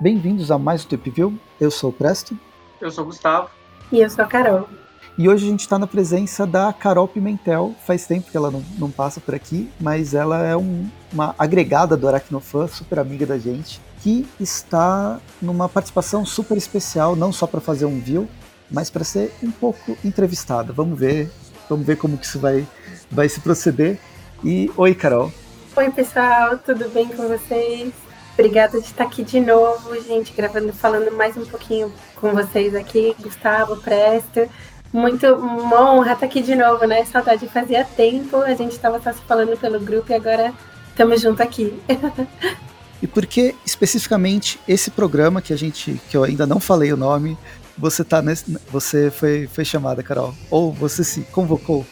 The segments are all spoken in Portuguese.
Bem-vindos a mais um Tip View. Eu sou o Presto. Eu sou o Gustavo. E eu sou a Carol. E hoje a gente está na presença da Carol Pimentel. Faz tempo que ela não, não passa por aqui, mas ela é um, uma agregada do Aracnofan, super amiga da gente, que está numa participação super especial, não só para fazer um view, mas para ser um pouco entrevistada. Vamos ver, vamos ver como que isso vai, vai se proceder. E oi, Carol. Oi, pessoal, tudo bem com vocês? Obrigada de estar aqui de novo, gente, gravando, falando mais um pouquinho com vocês aqui, Gustavo, Presto. Muito uma honra estar aqui de novo, né? Saudade fazia tempo, a gente estava só se falando pelo grupo e agora estamos juntos aqui. e por que especificamente esse programa que a gente, que eu ainda não falei o nome, você tá nesse, você foi, foi chamada, Carol? Ou você se convocou?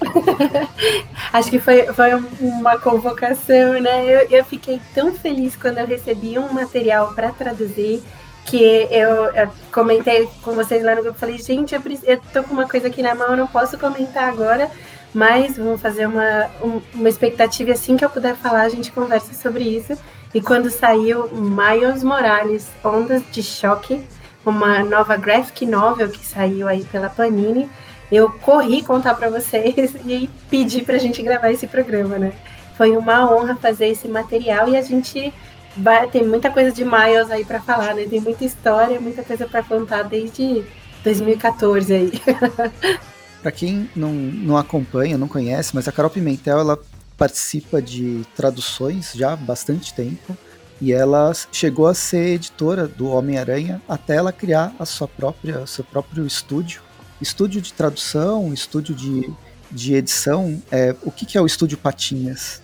Acho que foi, foi uma convocação, né? Eu, eu fiquei tão feliz quando eu recebi um material para traduzir que eu, eu, comentei com vocês lá no grupo. Falei, gente, eu, eu tô com uma coisa aqui na mão, eu não posso comentar agora, mas vamos fazer uma, um, uma expectativa assim que eu puder falar, a gente conversa sobre isso. E quando saiu Miles Morales, Ondas de Choque, uma nova graphic novel que saiu aí pela Panini eu corri contar para vocês e pedir para a gente gravar esse programa, né? Foi uma honra fazer esse material e a gente vai, tem muita coisa de Miles aí para falar, né? Tem muita história, muita coisa para contar desde 2014 aí. para quem não, não acompanha, não conhece, mas a Carol Pimentel ela participa de traduções já há bastante tempo e ela chegou a ser editora do Homem-Aranha até ela criar a sua própria seu próprio estúdio Estúdio de tradução, estúdio de, de edição, é, o que, que é o Estúdio Patinhas?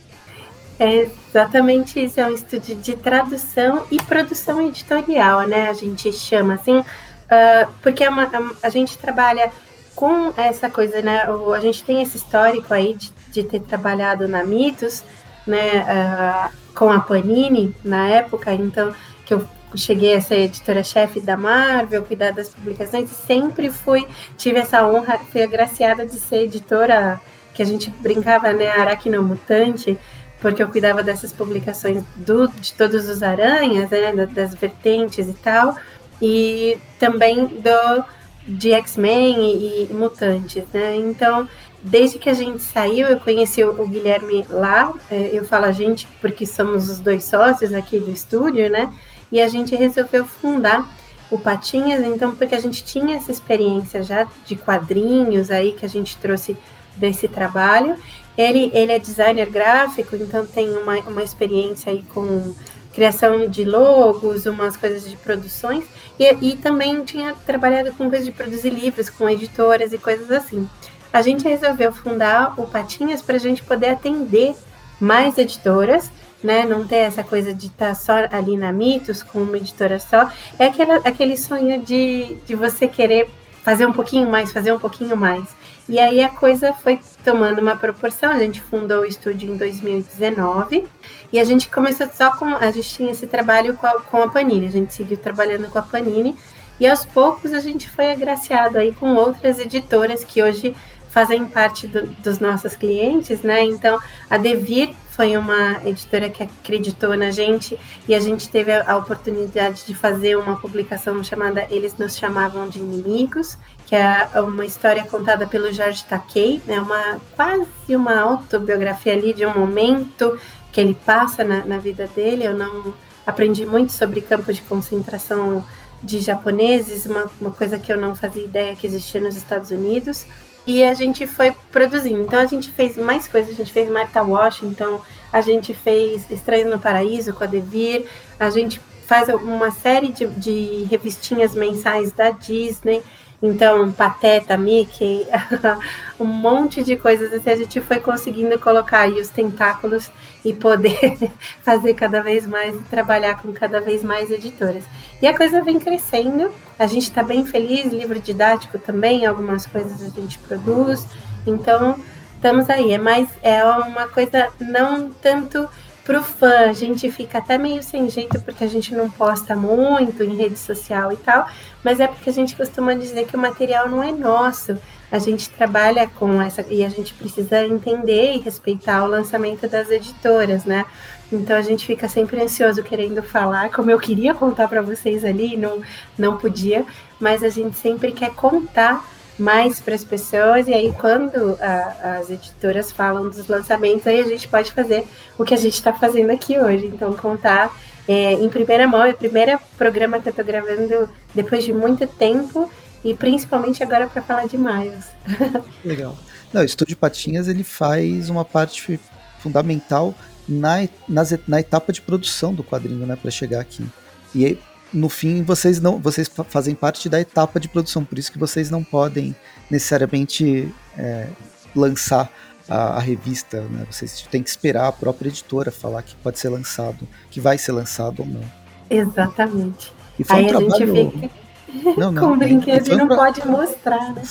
É exatamente isso, é um estúdio de tradução e produção editorial, né? A gente chama assim, uh, porque é uma, a, a, gente trabalha com essa coisa, né? O, a gente tem esse histórico aí de, de ter trabalhado na Mitos, né? Uh, com a Panini na época, então que eu cheguei a ser editora-chefe da Marvel, cuidar das publicações, sempre fui, tive essa honra, fui agraciada de ser editora, que a gente brincava, né, aracnomutante, porque eu cuidava dessas publicações do, de todos os aranhas, né, das vertentes e tal, e também do de X-Men e, e, mutantes, né? Então, desde que a gente saiu, eu conheci o, Guilherme lá, é, eu falo a gente porque somos os dois sócios aqui do estúdio, né? e a gente resolveu fundar o Patinhas, então, porque a gente tinha essa experiência já de quadrinhos aí que a gente trouxe desse trabalho. Ele, ele é designer gráfico, então tem uma, uma experiência aí com criação de logos, umas coisas de produções, e, e também tinha trabalhado com coisas de produzir livros, com editoras e coisas assim. A gente resolveu fundar o Patinhas para a gente poder atender mais editoras né? Não ter essa coisa de estar tá só ali na Mitos, com uma editora só. É aquela, aquele sonho de, de você querer fazer um pouquinho mais, fazer um pouquinho mais. E aí a coisa foi tomando uma proporção. A gente fundou o estúdio em 2019 e a gente começou só com. A gente tinha esse trabalho com a, com a Panini, a gente seguiu trabalhando com a Panini. E aos poucos a gente foi agraciado aí com outras editoras que hoje fazem parte do, dos nossos clientes, né? Então, a Devir foi uma editora que acreditou na gente e a gente teve a, oportunidade de fazer uma publicação chamada Eles Nos Chamavam de Inimigos, que é uma história contada pelo Jorge Takei, né? Uma quase uma autobiografia ali de um momento que ele passa na, na vida dele. Eu não aprendi muito sobre campo de concentração de japoneses, uma, uma coisa que eu não fazia ideia que existia nos Estados Unidos. E a gente foi produzindo. Então a gente fez mais coisas. A gente fez Martha Washington, a gente fez Estranho no Paraíso com a Devir, a gente faz uma série de, de revistinhas mensais da Disney. Então, Pateta, Mickey, um monte de coisas. Assim, a gente foi conseguindo colocar aí os tentáculos e poder fazer cada vez mais, trabalhar com cada vez mais editoras. E a coisa vem crescendo, a gente está bem feliz, livro didático também, algumas coisas a gente produz, então estamos aí, é mais, é uma coisa não tanto para o fã, a gente fica até meio sem jeito porque a gente não posta muito em rede social e tal, mas é porque a gente costuma dizer que o material não é nosso. a gente trabalha com essa e a gente precisa entender e respeitar o lançamento das editoras, né? Então a gente fica sempre ansioso querendo falar, como eu queria contar para vocês ali, não não podia, mas a gente sempre quer contar mais para as pessoas e aí quando a, as editoras falam dos lançamentos aí a gente pode fazer o que a gente está fazendo aqui hoje. Então contar é, em primeira mão é o primeiro programa que eu estou gravando depois de muito tempo e principalmente agora para falar de Miles. Legal. Não o Estúdio Patinhas ele faz uma parte fundamental na, na, etapa de produção do quadrinho né para chegar aqui. E no fim vocês não vocês fazem parte da etapa de produção, por isso que vocês não podem necessariamente é, lançar a, a, revista, né? Vocês têm que esperar a própria editora falar que pode ser lançado, que vai ser lançado ou não. Exatamente. E foi Aí um a trabalho... gente fica não, não, com brinquedo e não pra... pode mostrar, né?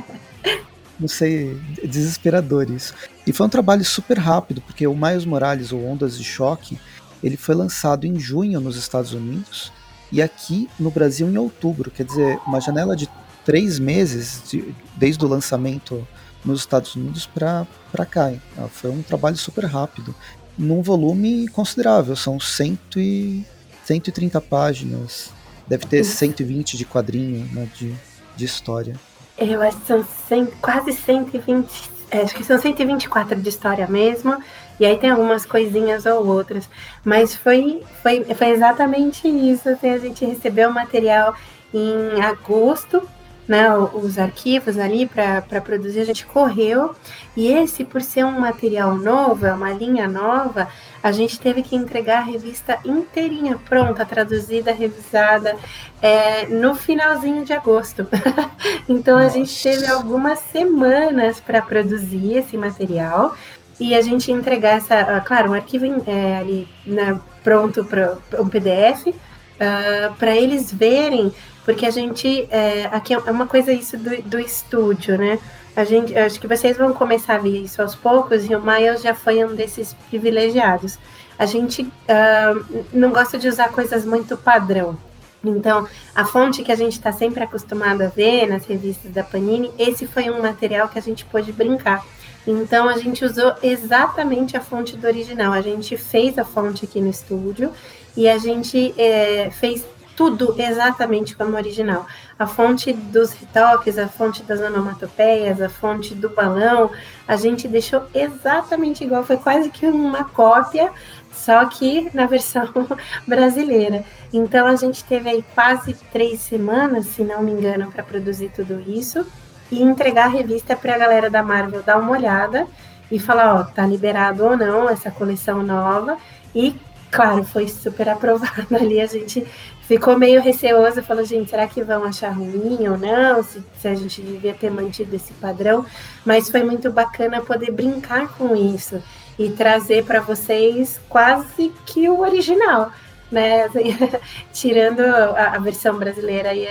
não sei, desesperador isso. E foi um trabalho super rápido, porque o Miles Morales, ou Ondas de Choque, ele foi lançado em junho nos Estados Unidos e aqui no Brasil em outubro. Quer dizer, uma janela de três meses de, desde o lançamento nos Estados Unidos para cá. Ah, foi um trabalho super rápido, num volume considerável, são cento e, 130 páginas, deve ter 120 de quadrinho né, de, de história. Eu acho que são 100, quase 120, é, acho que são 124 de história mesmo, e aí tem algumas coisinhas ou outras. Mas foi, foi, foi exatamente isso. Assim, a gente recebeu o material em agosto, né, os arquivos ali para produzir, a gente correu. E esse, por ser um material novo, é uma linha nova, a gente teve que entregar a revista inteirinha, pronta, traduzida, revisada, é, no finalzinho de agosto. então a gente teve algumas semanas para produzir esse material e a gente entregar essa, ah, claro, um arquivo é, ali né, pronto para um PDF, uh, ah, para eles verem, porque a gente, é, aqui é uma coisa isso do, do estúdio, né? A gente, acho que vocês vão começar a ver isso aos poucos, e o Miles já foi um desses privilegiados. A gente uh, não gosta de usar coisas muito padrão. Então, a fonte que a gente está sempre acostumado a ver nas revistas da Panini, esse foi um material que a gente pôde brincar. Então a gente usou exatamente a fonte do original. A gente fez a fonte aqui no estúdio e a gente é, fez tudo exatamente como original. A fonte dos retoques, a fonte das onomatopeias, a fonte do balão, a gente deixou exatamente igual. Foi quase que uma cópia, só que na versão brasileira. Então a gente teve aí quase três semanas, se não me engano, para produzir tudo isso e entregar a revista para a galera da Marvel dar uma olhada e falar, ó, tá liberado ou não essa coleção nova. E, claro, foi super aprovado ali. A gente ficou meio receoso, falou, gente, será que vão achar ruim ou não? Se, se a gente devia ter mantido esse padrão. Mas foi muito bacana poder brincar com isso e trazer para vocês quase que o original né? Assim, tirando a, a, versão brasileira e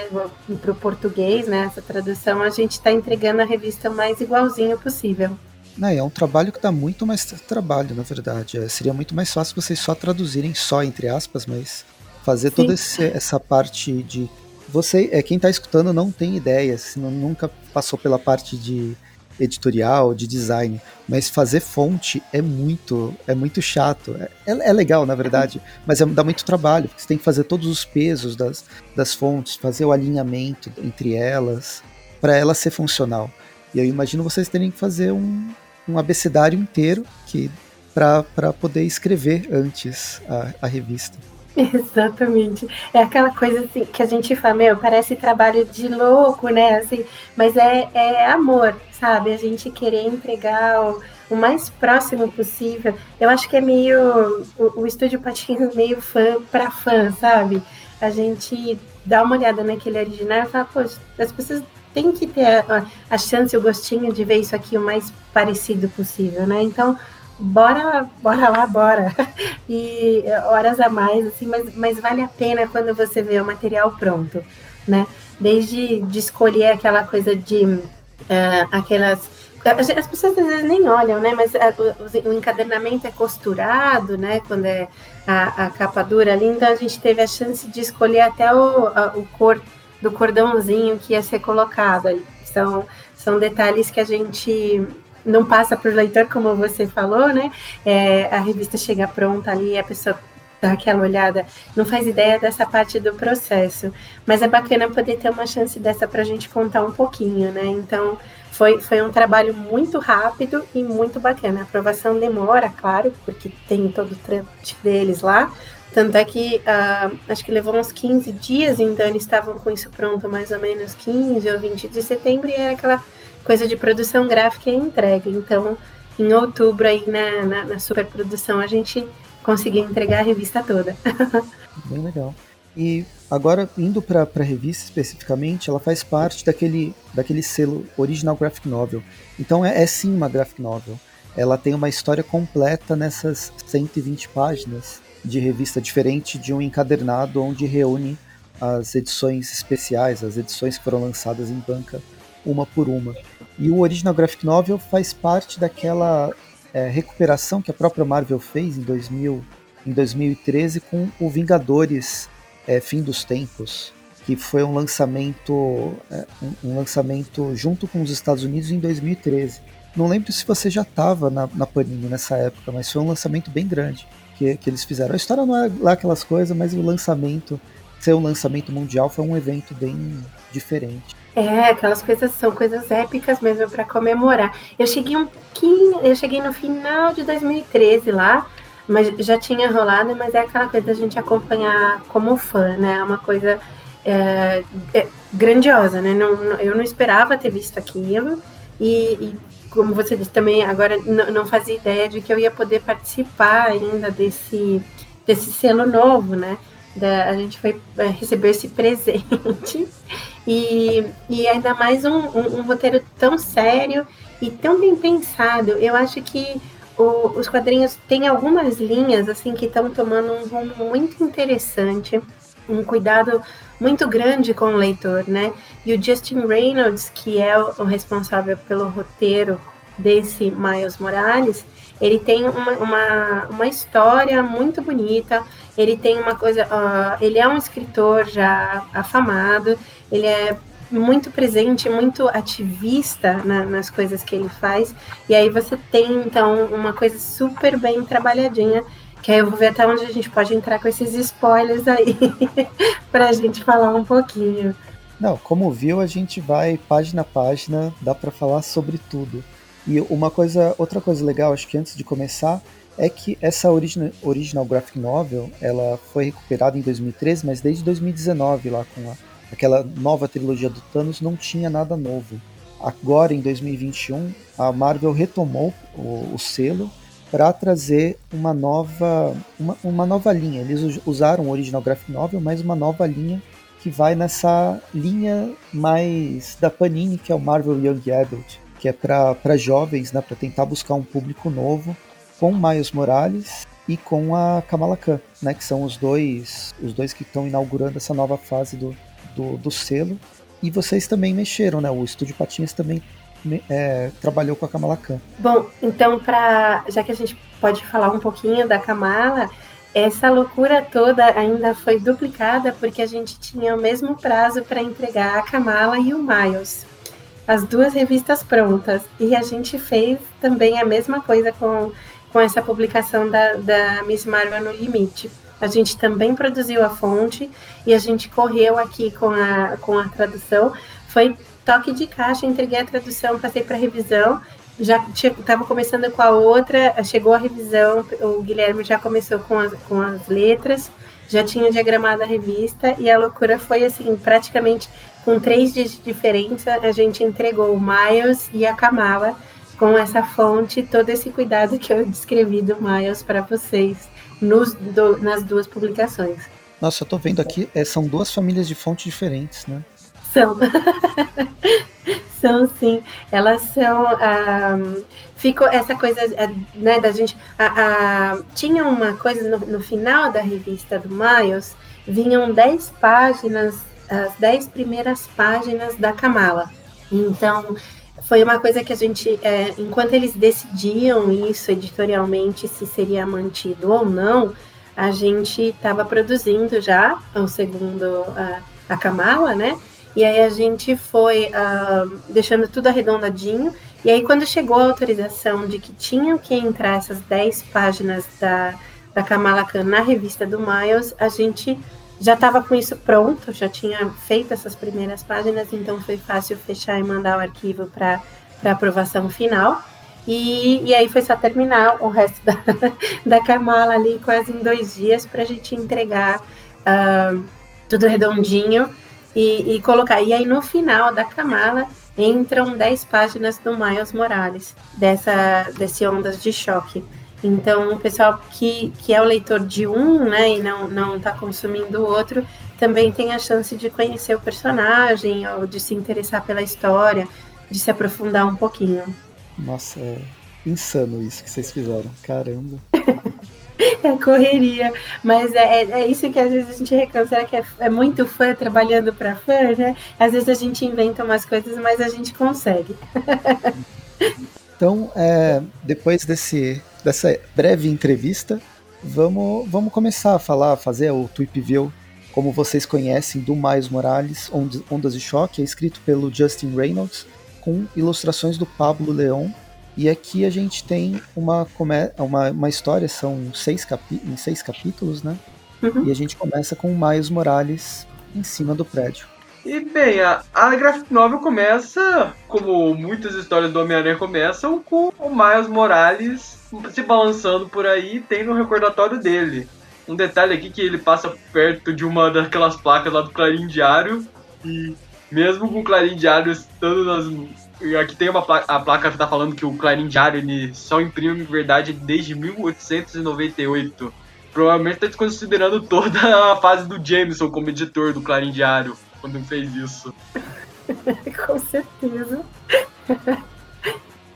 para o português, né? Essa tradução, a gente está entregando a revista o mais igualzinho possível. é um trabalho que dá muito mais trabalho, na verdade. É, seria muito mais fácil vocês só traduzirem só, entre aspas, mas fazer Sim. toda esse, essa parte de. Você, é, quem está escutando não tem ideia, não, nunca passou pela parte de editorial, de design, mas fazer fonte é muito, é muito chato. É, é legal, na verdade, mas é, dá muito trabalho, porque você tem que fazer todos os pesos das, das fontes, fazer o alinhamento entre elas, para ela ser funcional. E eu imagino vocês terem que fazer um, um abecedário inteiro que para poder escrever antes a, a revista. Exatamente. É aquela coisa assim que a gente fala, meu, parece trabalho de louco, né? Assim, mas é, é amor, sabe? A gente querer entregar o, o mais próximo possível. Eu acho que é meio o, o estúdio patinho meio fã para fã, sabe? A gente dá uma olhada naquele original e fala, poxa, as pessoas têm que ter a, a chance, o gostinho de ver isso aqui o mais parecido possível, né? Então, bora, bora lá, bora. E horas a mais, assim, mas, mas vale a pena quando você vê o material pronto, né? Desde de escolher aquela coisa de uh, aquelas. As pessoas às vezes nem olham, né? Mas uh, o, o, encadernamento é costurado, né? Quando é a, a, capa dura ali, então a gente teve a chance de escolher até o, a, o cor do cordãozinho que ia ser colocado. São, são detalhes que a gente não passa para o leitor, como você falou, né? É, a revista chega pronta ali, a pessoa dá aquela olhada, não faz ideia dessa parte do processo. Mas é bacana poder ter uma chance dessa para a gente contar um pouquinho, né? Então, foi, foi um trabalho muito rápido e muito bacana. A aprovação demora, claro, porque tem todo o trâmite deles lá. Tanto é que uh, acho que levou uns 15 dias, então eles estavam com isso pronto mais ou menos 15 ou 20 de setembro, e era aquela coisa de produção gráfica e entrega. Então, em outubro, aí na, na, na superprodução, a gente conseguiu entregar a revista toda. Bem legal. E agora, indo para a revista especificamente, ela faz parte daquele, daquele selo Original Graphic Novel. Então é, é sim uma graphic novel. Ela tem uma história completa nessas 120 páginas de revista diferente de um encadernado onde reúne as edições especiais, as edições que foram lançadas em banca uma por uma. E o Original Graphic Novel faz parte daquela é, recuperação que a própria Marvel fez em, 2000, em 2013 com o Vingadores é, Fim dos Tempos, que foi um lançamento, é, um, um, lançamento junto com os Estados Unidos em 2013. Não lembro se você já estava na, na Panini nessa época, mas foi um lançamento bem grande que, que eles fizeram. A história não é lá aquelas coisas, mas o lançamento, ser um lançamento mundial, foi um evento bem diferente. É, aquelas coisas são coisas épicas mesmo para comemorar. Eu cheguei um pouquinho, eu cheguei no final de 2013 lá, mas já tinha rolado, mas é aquela coisa da gente acompanhar como fã, né? É uma coisa é, é, grandiosa, né? Não, não, eu não esperava ter visto aquilo e, e como você disse também, agora não, fazia ideia de que eu ia poder participar ainda desse, desse selo novo, né? Da, a gente foi é, receber esse presente e, e ainda mais um, um, um roteiro tão sério e tão bem pensado. Eu acho que o, os quadrinhos têm algumas linhas assim que estão tomando um rumo muito interessante, um cuidado muito grande com o leitor, né? E o Justin Reynolds, que é o, o responsável pelo roteiro desse Miles Morales, ele tem uma, uma, uma história muito bonita. Ele tem uma coisa, ele é um escritor já afamado. Ele é muito presente, muito ativista na, nas coisas que ele faz. E aí você tem, então, uma coisa super bem trabalhadinha, que aí eu vou ver até onde a gente pode entrar com esses spoilers aí, para a gente falar um pouquinho. Não, como viu, a gente vai página a página, dá para falar sobre tudo. E uma coisa, outra coisa legal, acho que antes de começar, é que essa original, graphic novel, ela foi recuperada em 2013, mas desde 2019 lá com a aquela nova trilogia do Thanos não tinha nada novo. Agora, em 2021, a Marvel retomou o, o selo para trazer uma nova, uma, uma nova linha. Eles usaram o original graphic novel, mas uma nova linha que vai nessa linha mais da Panini, que é o Marvel Young Adult, que é para jovens, né, para tentar buscar um público novo, com Miles Morales e com a Kamala Khan, né, que são os dois, os dois que estão inaugurando essa nova fase do, do, do selo. E vocês também mexeram, né? O Estúdio Patinhas também é, trabalhou com a Kamala Khan. Bom, então, pra, já que a gente pode falar um pouquinho da Kamala, essa loucura toda ainda foi duplicada porque a gente tinha o mesmo prazo para entregar a Kamala e o Miles, as duas revistas prontas. E a gente fez também a mesma coisa com, com essa publicação da, da Miss Marvel no Limite. A gente também produziu a fonte e a gente correu aqui com a, com a tradução. Foi toque de caixa, entreguei a tradução, passei para revisão. Já estava começando com a outra, chegou a revisão, o Guilherme já começou com as, com as letras, já tinha diagramado a revista e a loucura foi assim, praticamente com três dias de diferença, a gente entregou o Miles e a Kamala com essa fonte, todo esse cuidado que eu descrevi do Miles para vocês nos, do, nas duas publicações. Nossa, eu tô vendo aqui, é, são duas famílias de fontes diferentes, né? São. são sim. Elas são. Ficou essa coisa né, da gente. A, tinha uma coisa no, no, final da revista do Miles, vinham 10 páginas, as 10 primeiras páginas da Kamala. Então, foi uma coisa que a gente, é, enquanto eles decidiam isso editorialmente, se seria mantido ou não, a gente estava produzindo já o segundo, a, a Kamala, né? E aí a gente foi uh, deixando tudo arredondadinho. E aí quando chegou a autorização de que tinham que entrar essas 10 páginas da, da Kamala Khan na revista do Miles, a gente já estava com isso pronto, já tinha feito essas primeiras páginas, então foi fácil fechar e mandar o arquivo para aprovação final. E, e aí foi só terminar o resto da, da Kamala ali quase em dois dias para a gente entregar uh, tudo redondinho e, e, colocar. E aí no final da Kamala entram 10 páginas do Miles Morales, dessa, desse Ondas de Choque. Então, o pessoal que, que é o leitor de um, né, e não não está consumindo o outro, também tem a chance de conhecer o personagem ou de se interessar pela história, de se aprofundar um pouquinho. Nossa, é insano isso que vocês fizeram. Caramba. é correria. Mas é, é, é, isso que às vezes a gente reclama. Que é, é muito fã trabalhando para fã, né? Às vezes a gente inventa umas coisas, mas a gente consegue. então, é, depois desse, dessa breve entrevista, vamos, vamos começar a falar, fazer o Tweep View, como vocês conhecem, do Miles Morales, Ondas de Choque, é escrito pelo Justin Reynolds com ilustrações do Pablo Leon. E aqui a gente tem uma, uma, uma história, são seis, em seis capítulos, né? Uhum. E a gente começa com o Miles Morales em cima do prédio. E bem, a, a graphic novel começa, como muitas histórias do Homem-Aranha começam, com o Miles Morales se balançando por aí, tem no recordatório dele. Um detalhe aqui que ele passa perto de uma daquelas placas lá do Clarim Diário e mesmo com o Clarim Diário estando nas. Aqui tem uma placa, a placa que tá falando que o Clarim Diário ele só imprime verdade desde 1898. Provavelmente tá desconsiderando toda a fase do Jameson como editor do Clarim Diário quando fez isso. com certeza.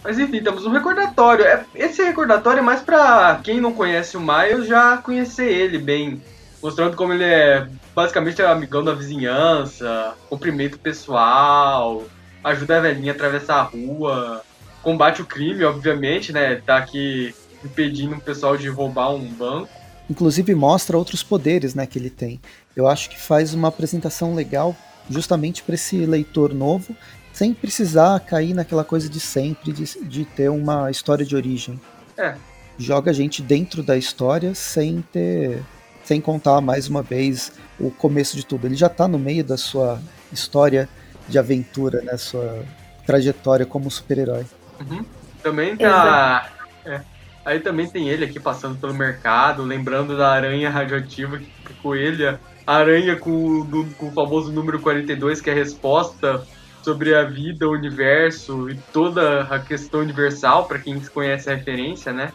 Mas enfim, temos um recordatório. É, esse recordatório é mais pra quem não conhece o Miles já conhecer ele bem. Mostrando como ele é basicamente amigão da vizinhança, cumprimento pessoal, ajuda a velhinha a atravessar a rua, combate o crime, obviamente, né? Tá aqui impedindo o pessoal de roubar um banco. Inclusive mostra outros poderes, né, que ele tem. Eu acho que faz uma apresentação legal justamente para esse leitor novo, sem precisar cair naquela coisa de sempre de, de ter uma história de origem. É. Joga a gente dentro da história sem ter sem contar mais uma vez o começo de tudo. Ele já está no meio da sua história de aventura, né? Sua trajetória como super-herói. Uhum. Também tá. É. Aí também tem ele aqui passando pelo mercado, lembrando da aranha radioativa que ficou ele, a aranha com, do, com o famoso número 42, que é a resposta sobre a vida, o universo e toda a questão universal, para quem conhece a referência, né?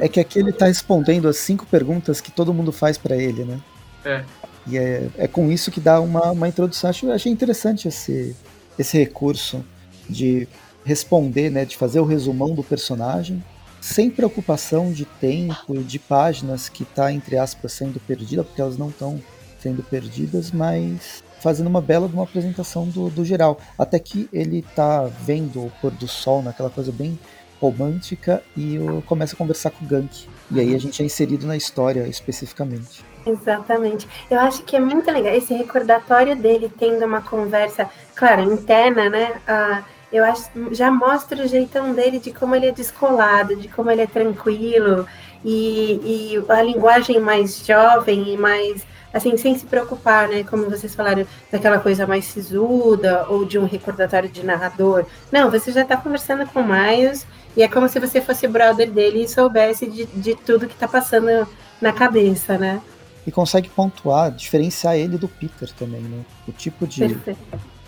É que aqui ele tá respondendo as cinco perguntas que todo mundo faz para ele, né? É. E é, é com isso que dá uma, uma introdução. Acho, achei interessante esse, esse recurso de responder, né, de fazer o resumão do personagem, sem preocupação de tempo, de páginas que está, entre aspas, sendo perdida, porque elas não estão sendo perdidas, mas fazendo uma bela uma apresentação do, do geral. Até que ele está vendo o pôr do sol naquela coisa bem romântica e começa a conversar com o Gank. E aí a gente é inserido na história especificamente. Exatamente. Eu acho que é muito legal esse recordatório dele tendo uma conversa, claro, interna, né? Uh, eu acho já mostra o jeitão dele de como ele é descolado, de como ele é tranquilo e, e a linguagem mais jovem e mais assim, sem se preocupar, né? Como vocês falaram, daquela coisa mais sisuda ou de um recordatório de narrador. Não, você já está conversando com o Miles e é como se você fosse brother dele e soubesse de, de tudo que está passando na cabeça, né? E consegue pontuar, diferenciar ele do Peter também, né? O tipo de,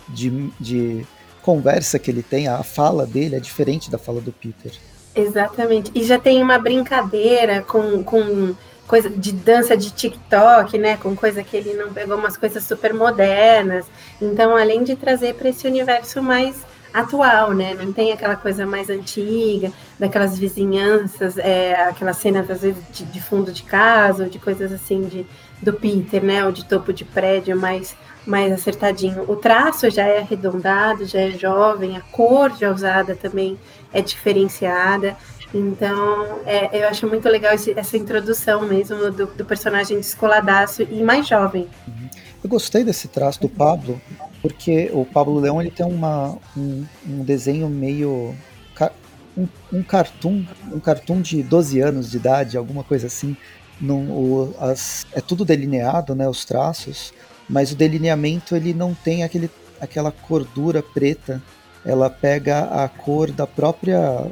de, de conversa que ele tem, a fala dele é diferente da fala do Peter. Exatamente. E já tem uma brincadeira com, com coisa de dança de TikTok, né? Com coisa que ele não pegou umas coisas super modernas. Então, além de trazer para esse universo mais atual, né? Não tem aquela coisa mais antiga, daquelas vizinhanças, é, aquelas cenas às vezes de, de, fundo de casa, ou de coisas assim de, do Peter, né? Ou de topo de prédio mais, mais acertadinho. O traço já é arredondado, já é jovem, a cor já usada também é diferenciada. Então, é, eu acho muito legal esse, essa introdução mesmo do, do, personagem descoladaço e mais jovem. Eu gostei desse traço do Pablo, porque o Pablo Leão ele tem uma, um, um desenho meio um, um cartoon, um cartoon de 12 anos de idade, alguma coisa assim. Num, o, as, é tudo delineado, né, os traços, mas o delineamento ele não tem aquele, aquela cordura preta. Ela pega a cor da própria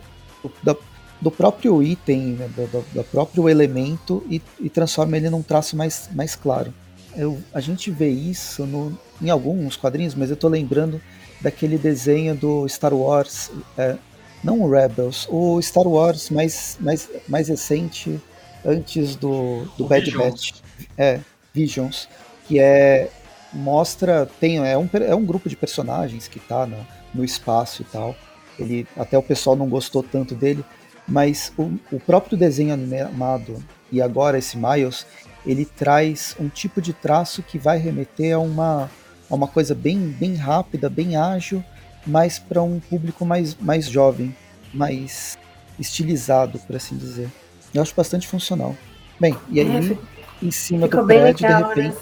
da, do próprio item, né, do, do, próprio elemento e, e, transforma ele num traço mais, mais claro. Eu, a gente vê isso no, em alguns quadrinhos, mas eu estou lembrando daquele desenho do Star Wars, é, não o Rebels, o Star Wars mais, mais, mais recente, antes do, do Bad Batch. É, Visions, que é mostra tem é um, é um grupo de personagens que tá no, no espaço e tal. Ele até o pessoal não gostou tanto dele, mas o, o próprio desenho animado e agora esse Miles, ele traz um tipo de traço que vai remeter a uma a uma coisa bem bem rápida, bem ágil mais para um público mais, mais jovem, mais estilizado, por assim dizer. Eu acho bastante funcional. Bem, e aí, é, em cima do prédio, de repente.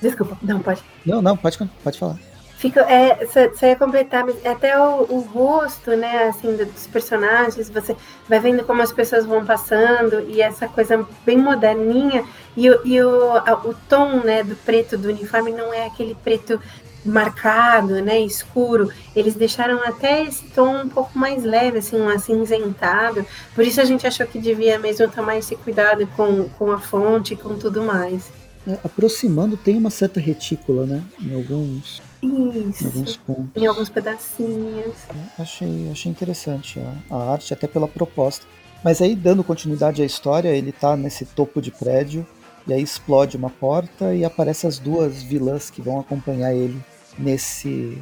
Desculpa, não, pode. Não, não, pode, pode falar. Fico, é, você ia completar, até o, o, rosto, né, assim, dos personagens, você vai vendo como as pessoas vão passando, e essa coisa bem moderninha, e, e o, o tom, né, do preto do uniforme não é aquele preto marcado, né, escuro. Eles deixaram até esse tom um pouco mais leve, assim, um acinzentado. Por isso a gente achou que devia mesmo tomar esse cuidado com, com a fonte e com tudo mais. É, aproximando tem uma certa retícula, né, em alguns, isso, em alguns pontos. Em alguns pedacinhos. É, achei, achei interessante a, a arte, até pela proposta. Mas aí, dando continuidade à história, ele tá nesse topo de prédio, e aí explode uma porta e aparece as duas vilãs que vão acompanhar ele nesse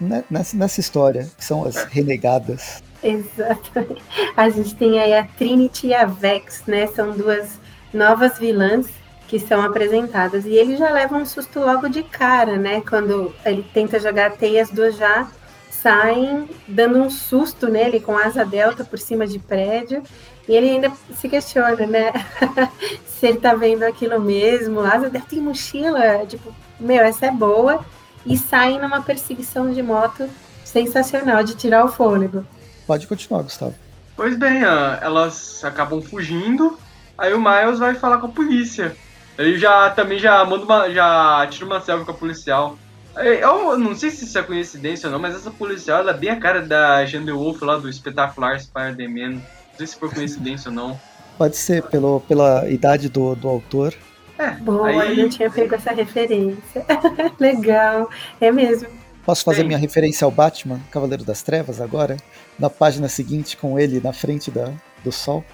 né, nessa, nessa história, que são as renegadas. Exatamente. A gente tem aí a Trinity e a Vex, né? São duas novas vilãs que são apresentadas. E ele já leva um susto logo de cara, né? Quando ele tenta jogar a teia, as duas já saem dando um susto nele com asa delta por cima de prédio. E ele ainda se questiona, né? se ele tá vendo aquilo mesmo. Asa delta tem mochila. Tipo, meu, essa é boa e saem numa perseguição de moto sensacional de tirar o fôlego. Pode continuar, Gustavo. Pois bem, elas acabam fugindo, aí o Miles vai falar com a polícia. Ele já também já manda uma, já tira uma selfie com a policial. Eu não sei se isso é coincidência ou não, mas essa policial ela é bem a cara da Jean de Wolf lá do espetacular Spider-Man. Não sei se foi coincidência ou não. Pode ser pelo, pela idade do, do autor. É, Boa, aí... eu não tinha pego essa referência. Legal, é mesmo. Posso fazer Sim. minha referência ao Batman, Cavaleiro das Trevas, agora? Na página seguinte, com ele na frente da, do sol?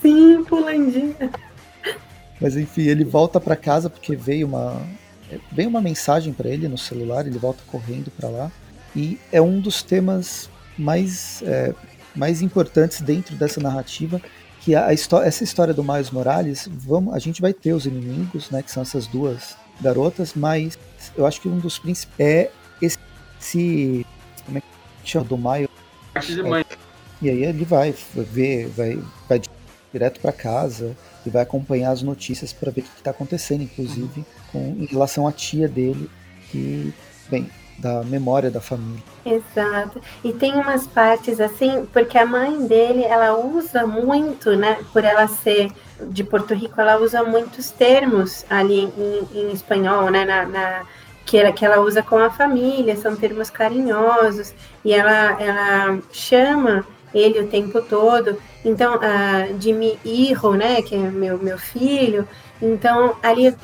Sim, pulandinha. Mas enfim, ele volta para casa porque veio uma veio uma mensagem para ele no celular, ele volta correndo para lá e é um dos temas mais é, mais importantes dentro dessa narrativa que a, a essa história do Miles Morales, vamos, a gente vai ter os inimigos, né, que são essas duas garotas, mas eu acho que um dos principais é esse, como é que chama do Miles? É, e aí ele vai ver, vai, vai direto para casa e vai acompanhar as notícias para ver o que está acontecendo, inclusive com, em relação à tia dele, que, bem, da memória da família. Exato. E tem umas partes assim, porque a mãe dele, ela usa muito, né, por ela ser de Porto Rico, ela usa muitos termos ali em, em espanhol, né, na, na que, ela, que ela usa com a família, são termos carinhosos, e ela, ela chama ele o tempo todo, então, uh, de mi hijo, né, que é meu, meu filho, então ali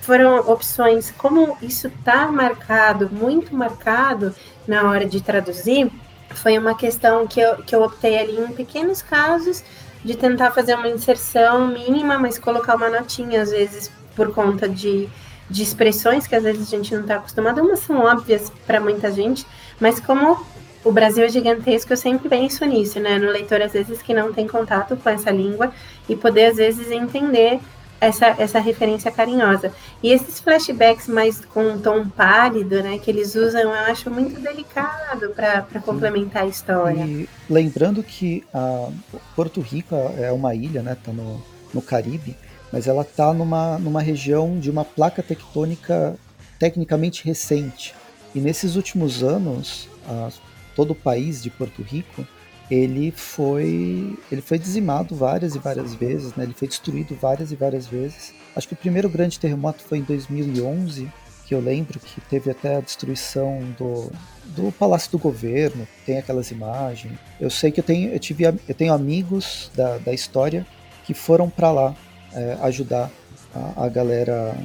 foram opções, como isso está marcado, muito marcado na hora de traduzir, foi uma questão que eu, que eu optei ali em pequenos casos de tentar fazer uma inserção mínima, mas colocar uma notinha, às vezes, por conta de, de expressões que às vezes a gente não está acostumado. Umas são óbvias para muita gente, mas como o Brasil é gigantesco, eu sempre penso nisso, né? No leitor, às vezes, que não tem contato com essa língua e poder, às vezes, entender essa, essa referência carinhosa. E esses flashbacks mais com um tom pálido, né, que eles usam, eu acho muito delicado para complementar a história. E lembrando que a Porto Rico é uma ilha, né, tá no, no Caribe, mas ela tá numa, numa região de uma placa tectônica tecnicamente recente. E nesses últimos anos, a, todo o país de Porto Rico ele foi ele foi dizimado várias e várias vezes, né? Ele foi destruído várias e várias vezes. Acho que o primeiro grande terremoto foi em 2011, que eu lembro que teve até a destruição do, do Palácio do Governo, tem aquelas imagens. Eu sei que eu tenho eu tive eu tenho amigos da, da história que foram para lá é, ajudar a, a, galera.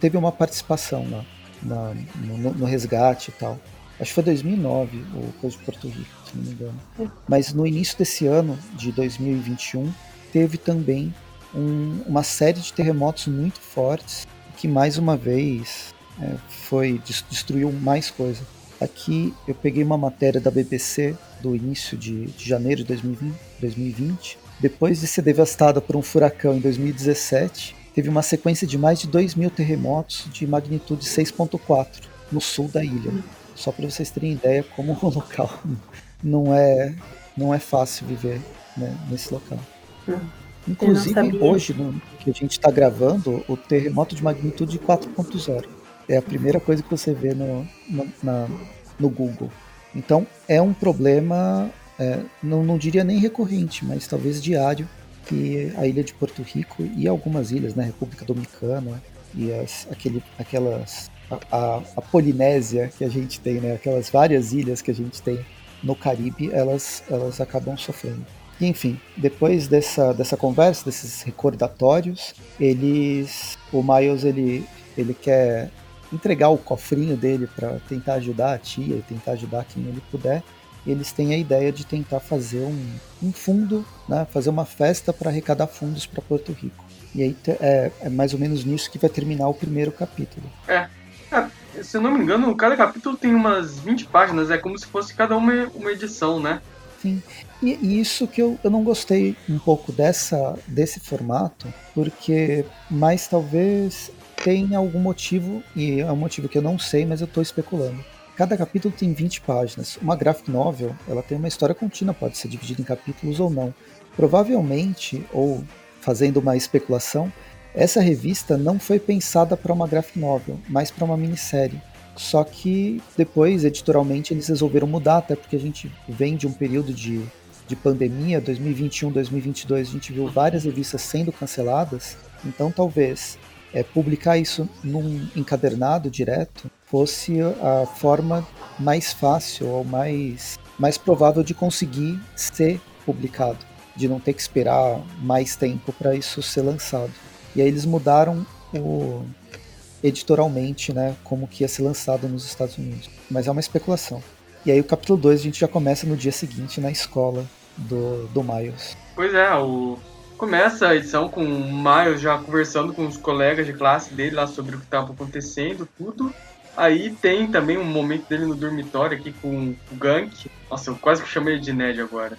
Teve uma participação lá na, no, no resgate e tal. Acho que foi 2009 o Coisa de Porto Rico, se não me engano. Mas no início desse ano, de 2021, teve também um, uma série de terremotos muito fortes que mais uma vez é, foi destruiu mais coisa. Aqui eu peguei uma matéria da BBC do início de, de janeiro de 2020, 2020. Depois de ser devastada por um furacão em 2017, teve uma sequência de mais de 2 mil terremotos de magnitude 6.4 no sul da ilha. Só para vocês terem ideia como o local não é, não é fácil viver né, nesse local. Hum. Inclusive hoje, no, que a gente está gravando, o terremoto de magnitude 4.0. É a primeira coisa que você vê no, no, na, no Google. Então é um problema, é, não, não diria nem recorrente, mas talvez diário, que a ilha de Porto Rico e algumas ilhas, né, República Dominicana e as, aquele, aquelas a, a, Polinésia que a gente tem, né? Aquelas várias ilhas que a gente tem no Caribe, elas, elas acabam sofrendo. E, enfim, depois dessa, dessa conversa, desses recordatórios, eles, o Miles ele, ele quer entregar o cofrinho dele para tentar ajudar a tia e tentar ajudar quem ele puder. Eles têm a ideia de tentar fazer um, um fundo, né, fazer uma festa para arrecadar fundos para Porto Rico. E aí é, é mais ou menos nisso que vai terminar o primeiro capítulo. É, se eu não me engano, cada capítulo tem umas 20 páginas, é como se fosse cada uma uma edição, né? Sim. E, isso que eu, eu não gostei um pouco dessa, desse formato, porque mais talvez tenha algum motivo, e é um motivo que eu não sei, mas eu estou especulando. Cada capítulo tem 20 páginas. Uma graphic novel, ela tem uma história contínua, pode ser dividida em capítulos ou não. Provavelmente, ou fazendo uma especulação, essa revista não foi pensada para uma graphic novel, mas para uma minissérie. Só que depois, editorialmente, eles resolveram mudar, até porque a gente vem de um período de, de pandemia, 2021, 2022, a gente viu várias revistas sendo canceladas, então talvez é, publicar isso num encadernado direto fosse a forma mais fácil ou mais, mais provável de conseguir ser publicado, de não ter que esperar mais tempo para isso ser lançado. E aí eles mudaram o editorialmente, né, como que ia ser lançado nos Estados Unidos. Mas é uma especulação. E aí o capítulo 2 a gente já começa no dia seguinte na escola do, do Miles. Pois é, o... começa a edição com o Miles já conversando com os colegas de classe dele lá sobre o que estava acontecendo, tudo. Aí tem também um momento dele no dormitório aqui com o Gank. Nossa, eu quase que chamei ele de Ned agora.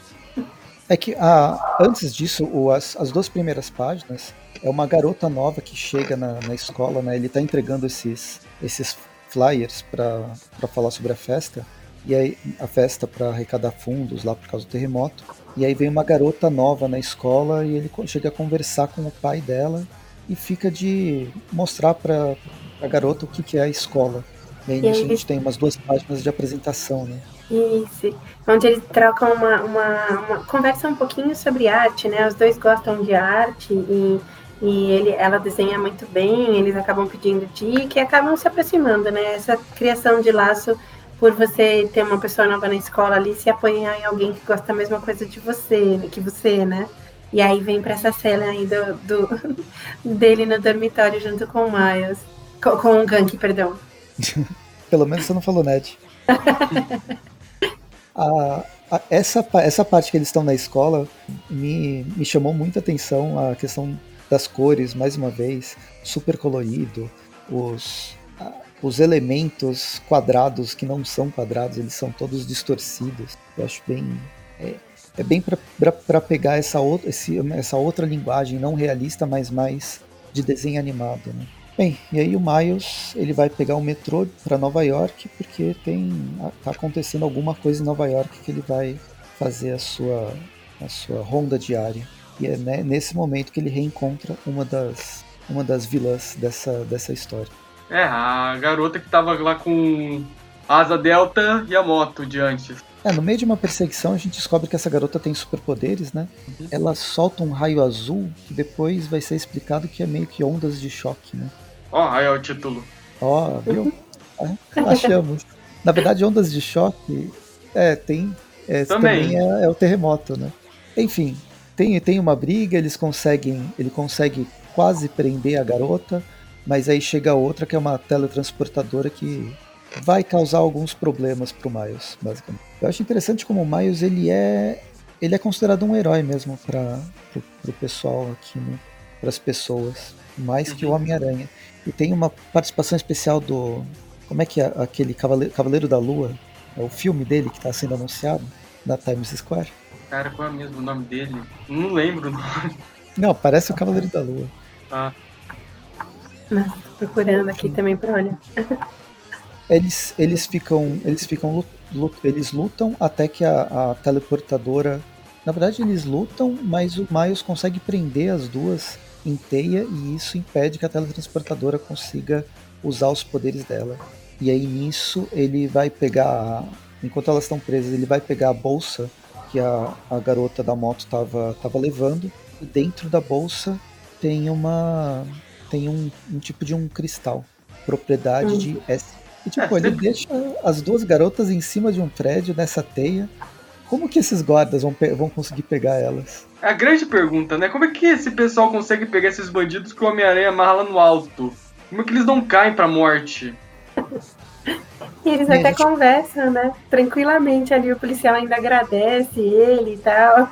É que ah, antes disso, o, as, as duas primeiras páginas é uma garota nova que chega na, na escola, né? Ele tá entregando esses, esses flyers para falar sobre a festa. E aí, a festa para arrecadar fundos lá por causa do terremoto. E aí vem uma garota nova na escola e ele chega a conversar com o pai dela e fica de mostrar para a garota o que, que é a escola. E aí, aí a gente tem umas duas páginas de apresentação, né? Isso, onde eles trocam uma, uma, uma conversa um pouquinho sobre arte, né? Os dois gostam de arte e e ele, ela desenha muito bem, eles acabam pedindo dica e acabam se aproximando, né? Essa criação de laço por você ter uma pessoa nova na escola ali, se apoiar em alguém que gosta da mesma coisa de você, que você, né? E aí vem para essa cena aí do, do, dele no dormitório junto com o Miles, com, com o Gank, perdão. Pelo menos você não falou Ned. a, a, essa, essa parte que eles estão na escola me, me chamou muita atenção a questão das cores, mais uma vez, super colorido, os, os elementos quadrados que não são quadrados, eles são todos distorcidos. Eu acho bem. É, é bem para pegar essa outra, esse, essa outra linguagem não realista, mas mais de desenho animado. Né? Bem, e aí o Miles ele vai pegar o metrô para Nova York porque tem tá acontecendo alguma coisa em Nova York que ele vai fazer a sua a sua ronda diária. E é nesse momento que ele reencontra uma das, uma das vilãs dessa, dessa história. É, a garota que tava lá com asa delta e a moto de antes. É, no meio de uma perseguição a gente descobre que essa garota tem superpoderes, né? Uhum. Ela solta um raio azul que depois vai ser explicado que é meio que ondas de choque, né? Ó, oh, aí é o título. Ó, oh, viu? é, achamos. Na verdade, ondas de choque, é, tem. É, também, também é, é, o terremoto, né? Enfim, tem, tem uma briga, eles conseguem. Ele consegue quase prender a garota, mas aí chega outra que é uma teletransportadora que vai causar alguns problemas pro Miles, basicamente. Eu acho interessante como o Miles ele é ele é considerado um herói mesmo para pro pessoal aqui, né? Para as pessoas, mais uhum. que o uhum. Homem-Aranha. E tem uma participação especial do como é que é aquele Cavaleiro, Cavaleiro da Lua? É o filme dele que está sendo anunciado na Times Square. Cara, qual é mesmo o nome dele? Não lembro o nome. Não, parece o Cavaleiro da Lua. Ah. Não, procurando aqui também para olhar. eles, eles ficam. Eles ficam. Eles lutam até que a, a, teleportadora. Na verdade, eles lutam, mas o Miles consegue prender as duas em teia e isso impede que a teletransportadora consiga usar os poderes dela. E aí nisso ele vai pegar. Enquanto elas estão presas, ele vai pegar a bolsa que a, a garota da moto estava tava levando. E dentro da bolsa tem uma. tem um, um tipo de um cristal. Propriedade de S e tipo, ele deixa as duas garotas em cima de um prédio nessa teia. Como que esses guardas vão, vão conseguir pegar elas? A grande pergunta, né? Como é que esse pessoal consegue pegar esses bandidos que o Homem-Aranha amarra lá no alto? Como é que eles não caem pra morte? E eles até gente... conversam, né? Tranquilamente ali, o policial ainda agradece ele e tal.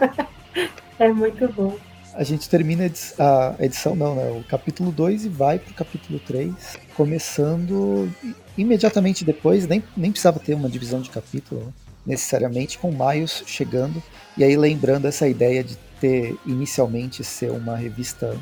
é muito bom. A gente termina a edição, não, né? O capítulo 2 e vai pro capítulo 3, começando imediatamente depois, nem, nem precisava ter uma divisão de capítulo necessariamente, com Miles chegando, e aí lembrando essa ideia de ter inicialmente ser uma revista,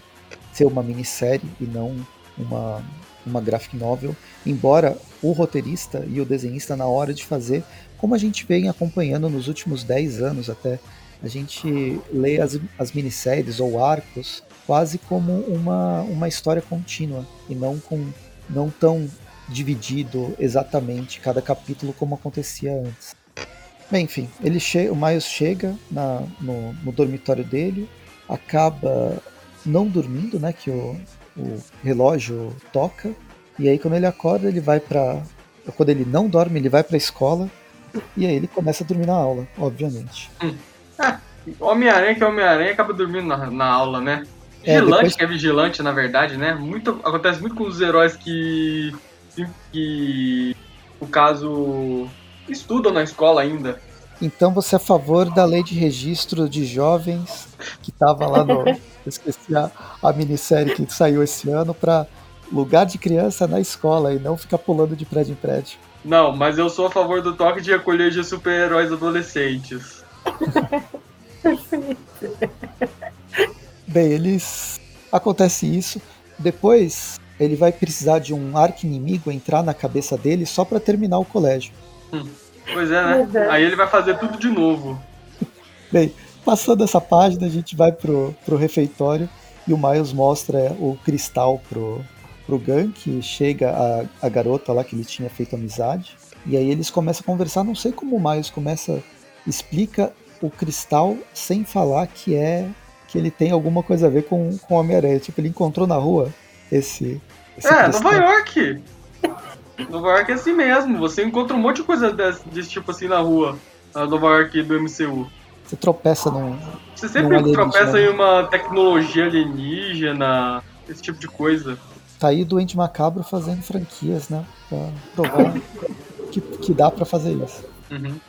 ser uma minissérie e não uma, uma graphic novel, embora o roteirista e o desenhista na hora de fazer, como a gente vem acompanhando nos últimos 10 anos até, a gente lê as, as minisséries ou arcos quase como uma, uma história contínua e não com não tão dividido exatamente cada capítulo como acontecia antes. Bem, enfim, ele o Miles chega na, no, no, dormitório dele, acaba não dormindo, né? Que o, o relógio toca, e aí quando ele acorda, ele vai para Quando ele não dorme, ele vai pra escola, e aí ele começa a dormir na aula, obviamente. Hum. Ah, Homem-Aranha que é Homem-Aranha acaba dormindo na, na aula, né? É, vigilante, depois... que é vigilante, na verdade, né? Muito, acontece muito com os heróis que que, o caso, estudam na escola ainda. Então você é a favor da lei de registro de jovens que estava lá no. esqueci a, a minissérie que saiu esse ano para lugar de criança na escola e não ficar pulando de prédio em prédio. Não, mas eu sou a favor do toque de recolher de super-heróis adolescentes. Bem, eles. Acontece isso. Depois, ele vai precisar de um arco inimigo entrar na cabeça dele só para terminar o colégio. Hum. Pois é, né? Aí ele vai fazer tudo de novo. Bem, passando essa página, a gente vai pro, pro refeitório e o Miles mostra o cristal pro, pro Gun, que chega a, a garota lá que ele tinha feito amizade. E aí eles começam a conversar, não sei como o Miles começa, explica o cristal sem falar que é que ele tem alguma coisa a ver com, com o Homem-Aranha. Tipo, ele encontrou na rua esse. esse é, Nova York! Nova York é assim mesmo, você encontra um monte de coisa desse, desse tipo assim na rua, na Nova York do MCU. Você tropeça num. Você sempre tropeça em uma tecnologia alienígena, esse tipo de coisa. Tá aí Doente Macabro fazendo franquias, né? Pra provar que, que dá para fazer isso. Uhum.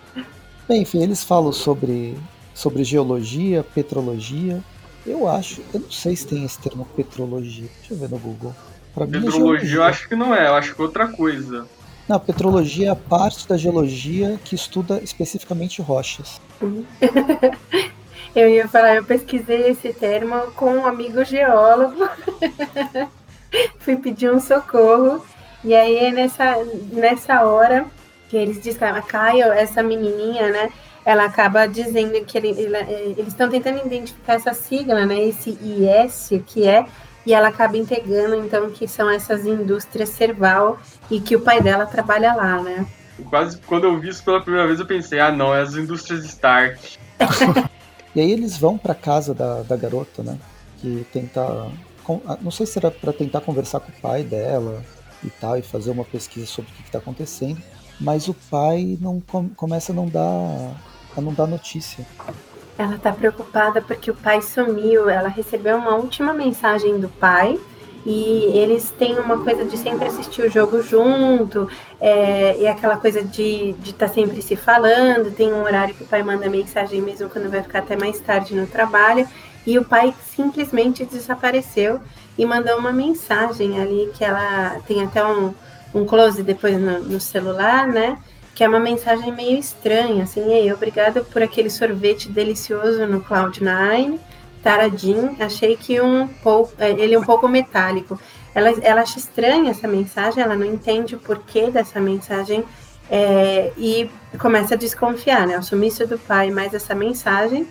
Bem, enfim, eles falam sobre, sobre geologia, petrologia, eu acho, eu não sei se tem esse termo petrologia. Deixa eu ver no Google. Pra petrologia eu acho que não é, eu acho que é outra coisa. Não, petrologia é a parte da geologia que estuda especificamente rochas. eu ia falar, eu pesquisei esse termo com um amigo geólogo. Fui pedir um socorro. E aí é nessa, nessa hora que eles disseram, Caio, essa menininha, né? ela acaba dizendo que ele, ele, eles estão tentando identificar essa sigla, né? Esse IS, que é e ela acaba entregando, então, que são essas indústrias Serval e que o pai dela trabalha lá, né? Quase quando eu vi isso pela primeira vez, eu pensei, ah, não, é as indústrias Stark. e aí eles vão pra casa da, da garota, né? Que tenta. Ah, não sei se era para tentar conversar com o pai dela e tal, e fazer uma pesquisa sobre o que, está acontecendo. Mas o pai não começa a não dar a não dar notícia. Ela tá preocupada porque o pai sumiu. Ela recebeu uma última mensagem do pai e eles têm uma coisa de sempre assistir o jogo junto, é, e aquela coisa de estar tá sempre se falando. Tem um horário que o pai manda mensagem mesmo quando vai ficar até mais tarde no trabalho, e o pai simplesmente desapareceu e mandou uma mensagem ali que ela tem até um, um close depois no, no celular, né? Que é uma mensagem meio estranha, assim, ei, obrigada por aquele sorvete delicioso no Cloud9, Taradim, achei que um pouco, é, ele é um pouco metálico. Ela, ela acha estranha essa mensagem, ela não entende o porquê dessa mensagem é, e começa a desconfiar, né? O sumiço do pai mais essa mensagem.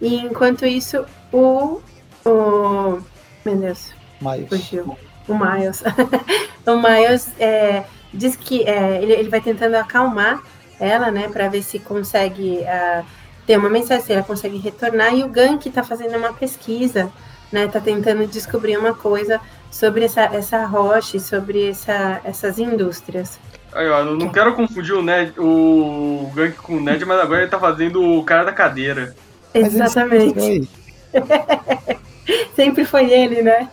E enquanto isso, o. o meu Deus. Miles. Fugiu. O Miles. o Miles é, diz que é, ele, ele vai tentando acalmar ela, né, para ver se consegue uh, ter uma mensagem, se ela consegue retornar. E o Gank está fazendo uma pesquisa, né, está tentando descobrir uma coisa sobre essa, essa rocha, sobre essa, essas indústrias. Aí, ó, eu não quero confundir o, Ned, o Gank com o Ned, mas agora ele tá fazendo o cara da cadeira. Exatamente. Sempre foi ele, né?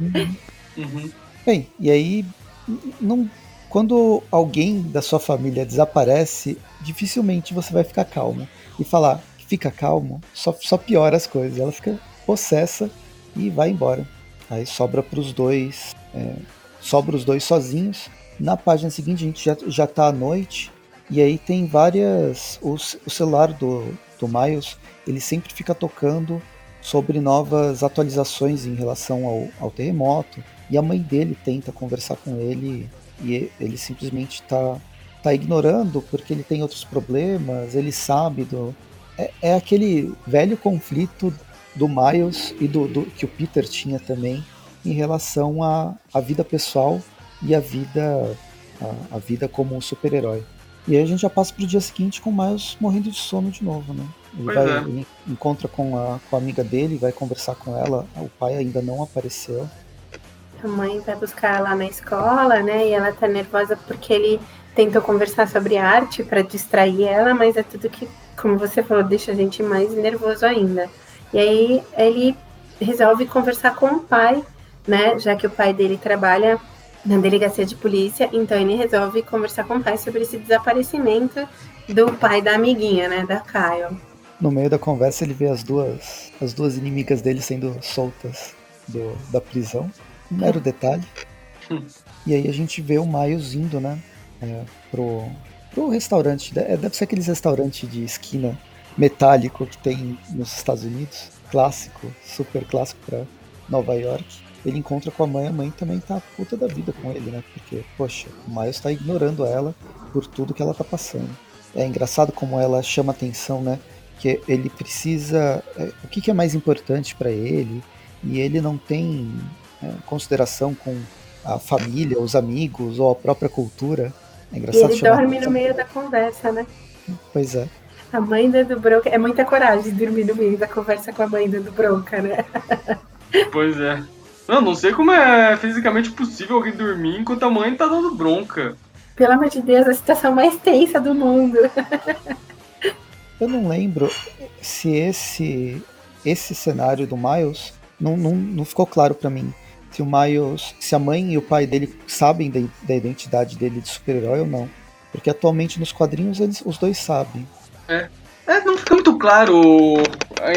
Uhum. Uhum. Bem, e aí não, quando alguém da sua família desaparece, dificilmente você vai ficar calmo. E falar que fica calmo só, só piora as coisas. Ela fica possessa e vai embora. Aí sobra para os dois, é, sobra os dois sozinhos. Na página seguinte a gente já, já tá à noite e aí tem várias. o celular do, do Miles ele sempre fica tocando sobre novas atualizações em relação ao, ao terremoto. E a mãe dele tenta conversar com ele e ele simplesmente está tá ignorando porque ele tem outros problemas, ele sabe do. É, é aquele velho conflito do Miles e do, do, que o Peter tinha também em relação à, à vida pessoal e a vida a, a vida como um super-herói. E aí a gente já passa pro dia seguinte com o Miles morrendo de sono de novo, né? Ele, vai, é. encontra com a, com a amiga dele, vai conversar com ela, o pai ainda não apareceu. A mãe vai buscar ela na escola, né? E ela tá nervosa porque ele tentou conversar sobre arte para distrair ela, mas é tudo que, como você falou, deixa a gente mais nervoso ainda. E aí ele resolve conversar com o pai, né? Já que o pai dele trabalha na delegacia de polícia, então ele resolve conversar com o pai sobre esse desaparecimento do pai da amiguinha, né, da Kyle. No meio da conversa ele vê as duas as duas inimigas dele sendo soltas do, da prisão um mero detalhe. E aí a gente vê o Miles indo, né? É, pro, pro restaurante. É, deve ser aqueles restaurantes de esquina metálico que tem nos Estados Unidos. Clássico, super clássico para Nova York. Ele encontra com a mãe, a mãe também tá puta da vida com ele, né? Porque, poxa, o Miles tá ignorando ela por tudo que ela tá passando. É engraçado como ela chama atenção, né? Que ele precisa. É, o que, que é mais importante para ele? E ele não tem né, consideração com a família, os amigos ou a própria cultura. É engraçado e ele dorme no meio da conversa, né? Pois é. A mãe do Bronca. É muita coragem dormir no meio da conversa com a mãe do Bronca, né? Pois é. Não, não sei como é fisicamente possível alguém dormir enquanto a mãe tá dando bronca. Pelo amor de Deus, a situação mais tensa do mundo. Eu não lembro se esse esse cenário do Miles não, não, não ficou claro para mim se o Miles, se a mãe e o pai dele sabem da, da identidade dele de super-herói ou não. Porque atualmente nos quadrinhos eles, os dois sabem. É. é. Não fica muito claro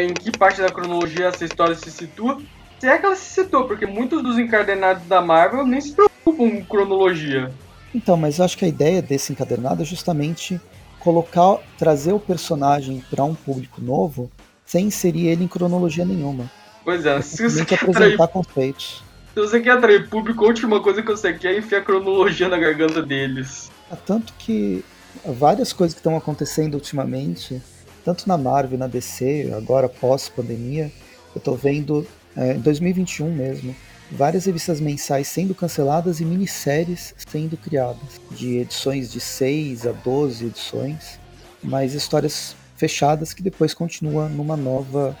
em que parte da cronologia essa história se situa. Se é que ela se situa, porque muitos dos encadernados da Marvel nem se preocupam com cronologia. Então, mas eu acho que a ideia desse encadernado é justamente colocar, trazer o personagem para um público novo sem inserir ele em cronologia nenhuma. Pois é, se você apresentar atrair... conceitos. Se você quer atrair público, a última coisa que você quer é enfiar a cronologia na garganta deles. É tanto que várias coisas que estão acontecendo ultimamente, tanto na Marvel, na DC, agora pós-pandemia, eu tô vendo é, em 2021 mesmo, várias revistas mensais sendo canceladas e minisséries sendo criadas, de edições de 6 a 12 edições, mas histórias fechadas que depois continuam numa nova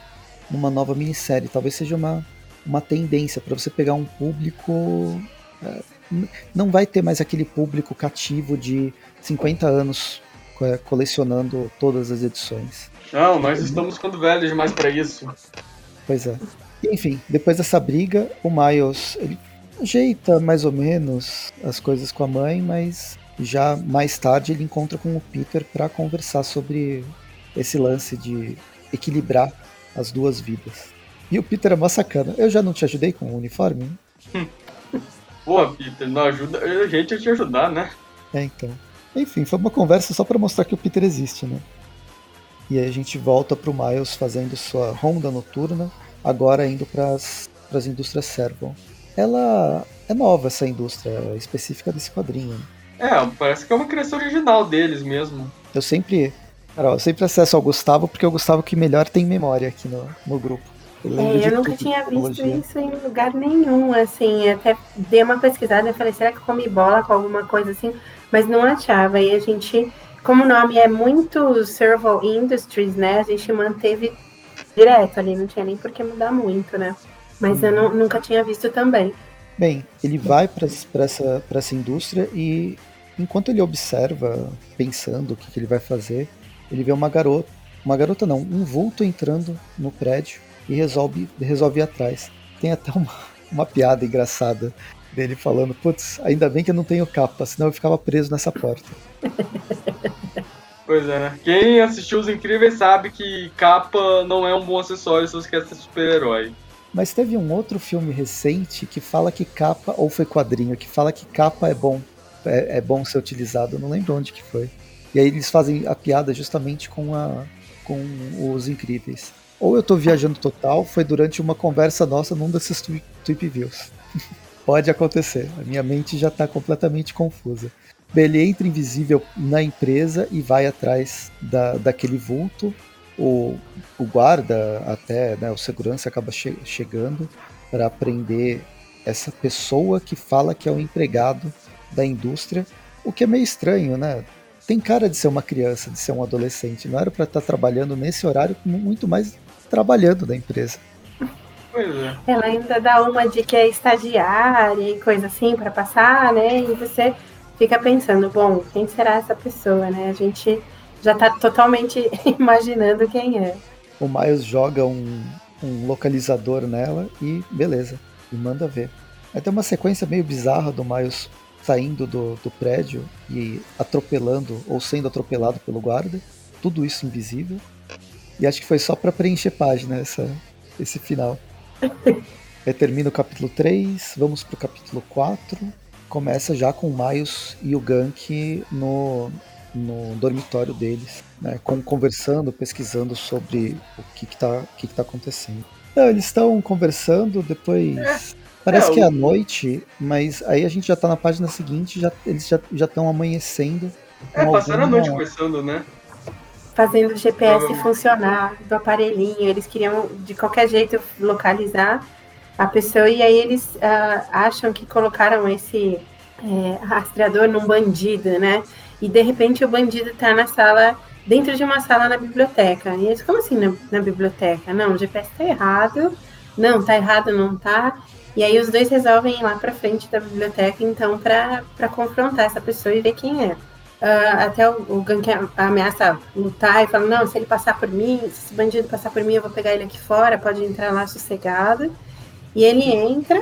numa nova minissérie. Talvez seja uma, uma tendência para você pegar um público. É, não vai ter mais aquele público cativo de 50 anos colecionando todas as edições. Não, nós estamos ficando velhos demais para isso. Pois é. Enfim, depois dessa briga, o Miles ele ajeita mais ou menos as coisas com a mãe, mas já mais tarde ele encontra com o Peter para conversar sobre esse lance de equilibrar as duas vidas. E o Peter é mó sacana. Eu já não te ajudei com o uniforme? Pô, Peter, não ajuda a gente a te ajudar, né? É, então. Enfim, foi uma conversa só para mostrar que o Peter existe, né? E aí a gente volta pro Miles fazendo sua ronda noturna, agora indo para as indústrias Servon. Ela é nova, essa indústria específica desse quadrinho. É, parece que é uma criação original deles mesmo. Eu sempre Carol, eu sempre acesso ao Gustavo porque é o Gustavo que melhor tem memória aqui no, no grupo. Eu, é, eu nunca tinha visto isso em lugar nenhum, assim, até dei uma pesquisada e falei, será que come bola com alguma coisa assim? Mas não achava, e a gente, como o nome é muito Servo Industries, né, a gente manteve direto ali, não tinha nem por que mudar muito, né? Mas eu não, nunca tinha visto também. Bem, ele vai para essa, essa indústria e enquanto ele observa, pensando o que, que ele vai fazer, ele vê uma garota, uma garota não, um vulto entrando no prédio e resolve, resolve ir atrás. Tem até uma, uma piada engraçada dele falando, putz, ainda bem que eu não tenho capa, senão eu ficava preso nessa porta. Pois é, né? Quem assistiu Os Incríveis sabe que capa não é um bom acessório se você quer ser super-herói. Mas teve um outro filme recente que fala que capa, ou foi quadrinho, que fala que capa é bom, é, é bom ser utilizado, eu não lembro onde que foi. E aí eles fazem a piada justamente com, a, com os incríveis. Ou eu tô viajando total, foi durante uma conversa nossa num desses Tweep Views. Pode acontecer, a minha mente já está completamente confusa. Ele entra invisível na empresa e vai atrás da, daquele vulto. O, o guarda, até né, o segurança, acaba che chegando para prender essa pessoa que fala que é o empregado da indústria, o que é meio estranho, né? tem cara de ser uma criança, de ser um adolescente. Não era para estar tá trabalhando nesse horário, muito mais trabalhando na empresa. Pois é. Ela ainda dá uma de que é estagiária e coisa assim para passar, né? E você fica pensando, bom, quem será essa pessoa, né? A gente já tá totalmente imaginando quem é. O Miles joga um, um localizador nela e beleza, e manda ver. Aí tem uma sequência meio bizarra do Miles saindo do, do prédio e atropelando ou sendo atropelado pelo guarda. Tudo isso invisível. E acho que foi só para preencher página essa, esse final. Termina o capítulo 3, vamos pro capítulo 4. Começa já com o Miles e o Gank no, no dormitório deles, né, conversando, pesquisando sobre o que, que, tá, o que, que tá acontecendo. Então, eles estão conversando, depois Parece é, que é à noite, mas aí a gente já tá na página seguinte, já, eles já estão amanhecendo. É, passaram a noite conversando, né? Fazendo o GPS funcionar do aparelhinho. Eles queriam, de qualquer jeito, localizar a pessoa e aí eles uh, acham que colocaram esse é, rastreador num bandido, né? E de repente o bandido tá na sala, dentro de uma sala na biblioteca. E eles, como assim na, na biblioteca? Não, o GPS tá errado. Não, tá errado, não tá. E aí os dois resolvem ir lá para frente da biblioteca, então, para confrontar essa pessoa e ver quem é. Uh, até o, o Gank ameaça lutar e fala, não, se ele passar por mim, se esse bandido passar por mim, eu vou pegar ele aqui fora, pode entrar lá sossegado. E ele entra,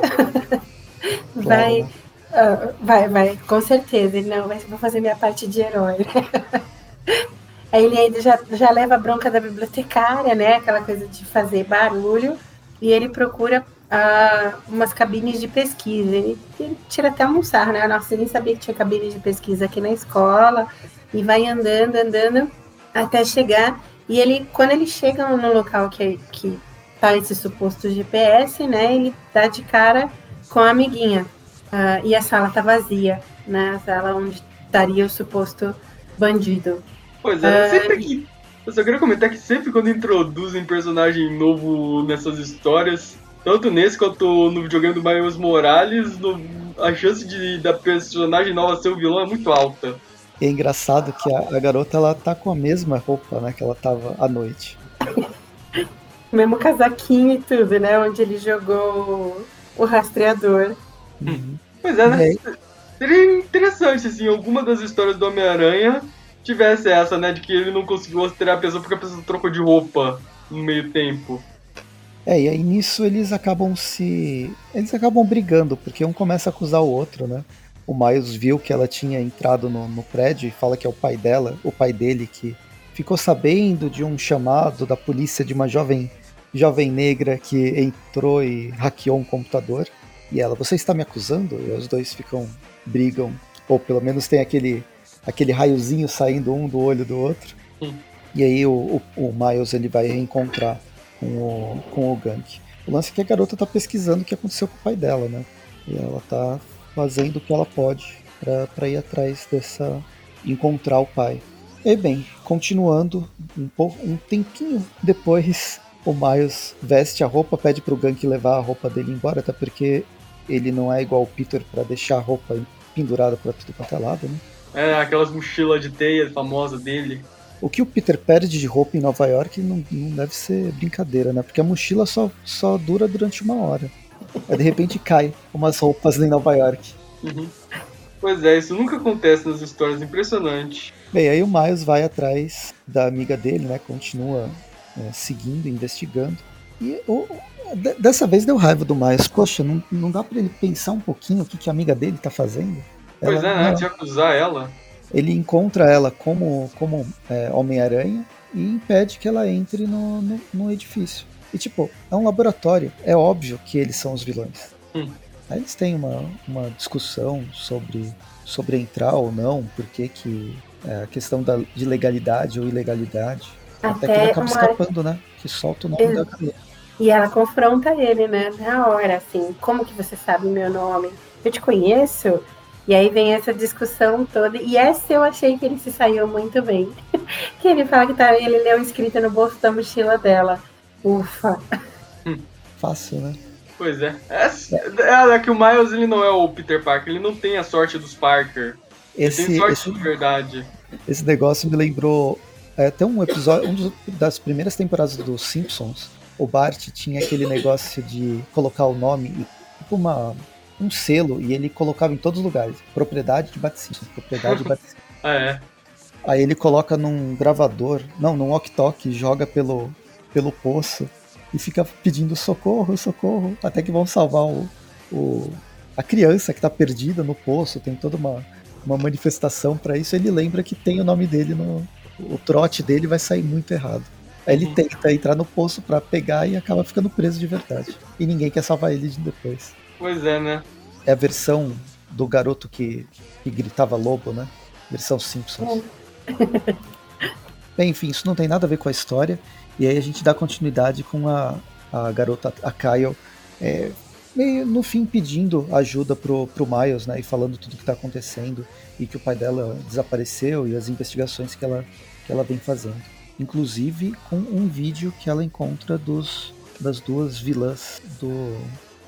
vai, uh, vai, vai, com certeza, ele não, vai, vou fazer minha parte de herói. Aí ele já, já leva a bronca da bibliotecária, né? Aquela coisa de fazer barulho. E ele procura uh, umas cabines de pesquisa. Ele, ele tira até almoçar, né? Nossa, eu nem sabia que tinha cabine de pesquisa aqui na escola. E vai andando, andando, até chegar. E ele, quando ele chega no local que, que tá esse suposto GPS, né? Ele dá de cara com a amiguinha. Uh, e a sala tá vazia, né? A sala onde estaria o suposto bandido. Pois é, uh, sempre que. Eu só queria comentar que sempre quando introduzem personagem novo nessas histórias, Tanto nesse quanto no videogame do Miles Morales, no, a chance de da personagem nova ser o vilão é muito alta. E é engraçado que a, a, garota ela tá com a mesma roupa, né, que ela tava à noite. Mesmo casaquinho e tudo, né? Onde ele jogou o rastreador. Uhum. Pois é, né? Seria interessante, assim, alguma das histórias do Homem-Aranha tivesse essa, né? De que ele não conseguiu rastrear a pessoa porque a pessoa trocou de roupa no meio tempo. É, e aí nisso eles acabam se. Eles acabam brigando, porque um começa a acusar o outro, né? O Miles viu que ela tinha entrado no, no prédio e fala que é o pai dela, o pai dele, que ficou sabendo de um chamado da polícia de uma jovem jovem negra que entrou e hackeou um computador. E ela, você está me acusando? E os dois ficam, brigam, ou pelo menos tem aquele, aquele raiozinho saindo um do olho do outro. Sim. E aí o, o, o, Miles ele vai reencontrar com o, com o Gank. O lance é que a garota está pesquisando o que aconteceu com o pai dela, né? E ela está fazendo o que ela pode para ir atrás dessa. encontrar o pai. E bem, continuando um, pouco, um tempinho depois o Miles veste a roupa, pede pro Gank levar a roupa dele embora, até porque ele não é igual o Peter para deixar a roupa pendurada pra tudo quanto é lado, né? É, aquelas mochilas de teia famosa dele. O que o Peter perde de roupa em Nova York não, não deve ser brincadeira, né? Porque a mochila só, só dura durante uma hora. Aí de repente cai umas roupas em Nova York. Uhum. Pois é, isso nunca acontece nas histórias, impressionante. Bem, aí o Miles vai atrás da amiga dele, né? Continua é, seguindo, investigando. E o, dessa vez deu raiva do Miles. Poxa, não, não dá para ele pensar um pouquinho o que, que a amiga dele tá fazendo? Pois ela, é, né? De acusar ela. Ele encontra ela como, como é, Homem-Aranha e impede que ela entre no, no, no, edifício. E tipo, é um laboratório. É óbvio que eles são os vilões. Hum. Aí eles têm uma, uma discussão sobre, sobre entrar ou não, porque que é, a questão da, de legalidade ou ilegalidade. Até, Até que ele acaba uma... escapando, né? Que solta o nome Eu... da galera. E ela confronta ele, né? Na hora, assim, como que você sabe o meu nome? Eu te conheço? E aí vem essa discussão toda. E essa eu achei que ele se saiu muito bem. que ele fala que tá, ele leu escrito no bolso da mochila dela. Ufa. Fácil, né? Pois é. É, é. é, que o Miles ele não é o Peter Parker, ele não tem a sorte dos Parker. Esse, ele tem sorte esse, de verdade. Esse negócio me lembrou é, tem um episódio, um das primeiras temporadas dos Simpsons, o Bart tinha aquele negócio de colocar o nome, tipo uma, um selo, e ele colocava em todos os lugares. Propriedade de Bat-Simpson, propriedade de Bat-Simpson. ah, é? Aí ele coloca num gravador, não, num walkie-talkie, joga pelo, pelo poço e fica pedindo socorro, socorro, até que vão salvar o, o a criança que tá perdida no poço, tem toda uma, uma manifestação para isso. Ele lembra que tem o nome dele no, o trote dele vai sair muito errado. Aí ele uhum. tenta entrar no poço para pegar e acaba ficando preso de verdade. E ninguém quer salvar ele depois. Pois é, né? É a versão do garoto que, que gritava lobo, né? Versão Simpsons. Bem, enfim, isso não tem nada a ver com a história. E aí a gente dá continuidade com a, a garota, a Kyle, é, meio no fim pedindo ajuda pro, pro Miles, né? E falando tudo que tá acontecendo e que o pai dela desapareceu e as investigações que ela que ela vem fazendo. Inclusive com um vídeo que ela encontra dos, das duas vilãs do.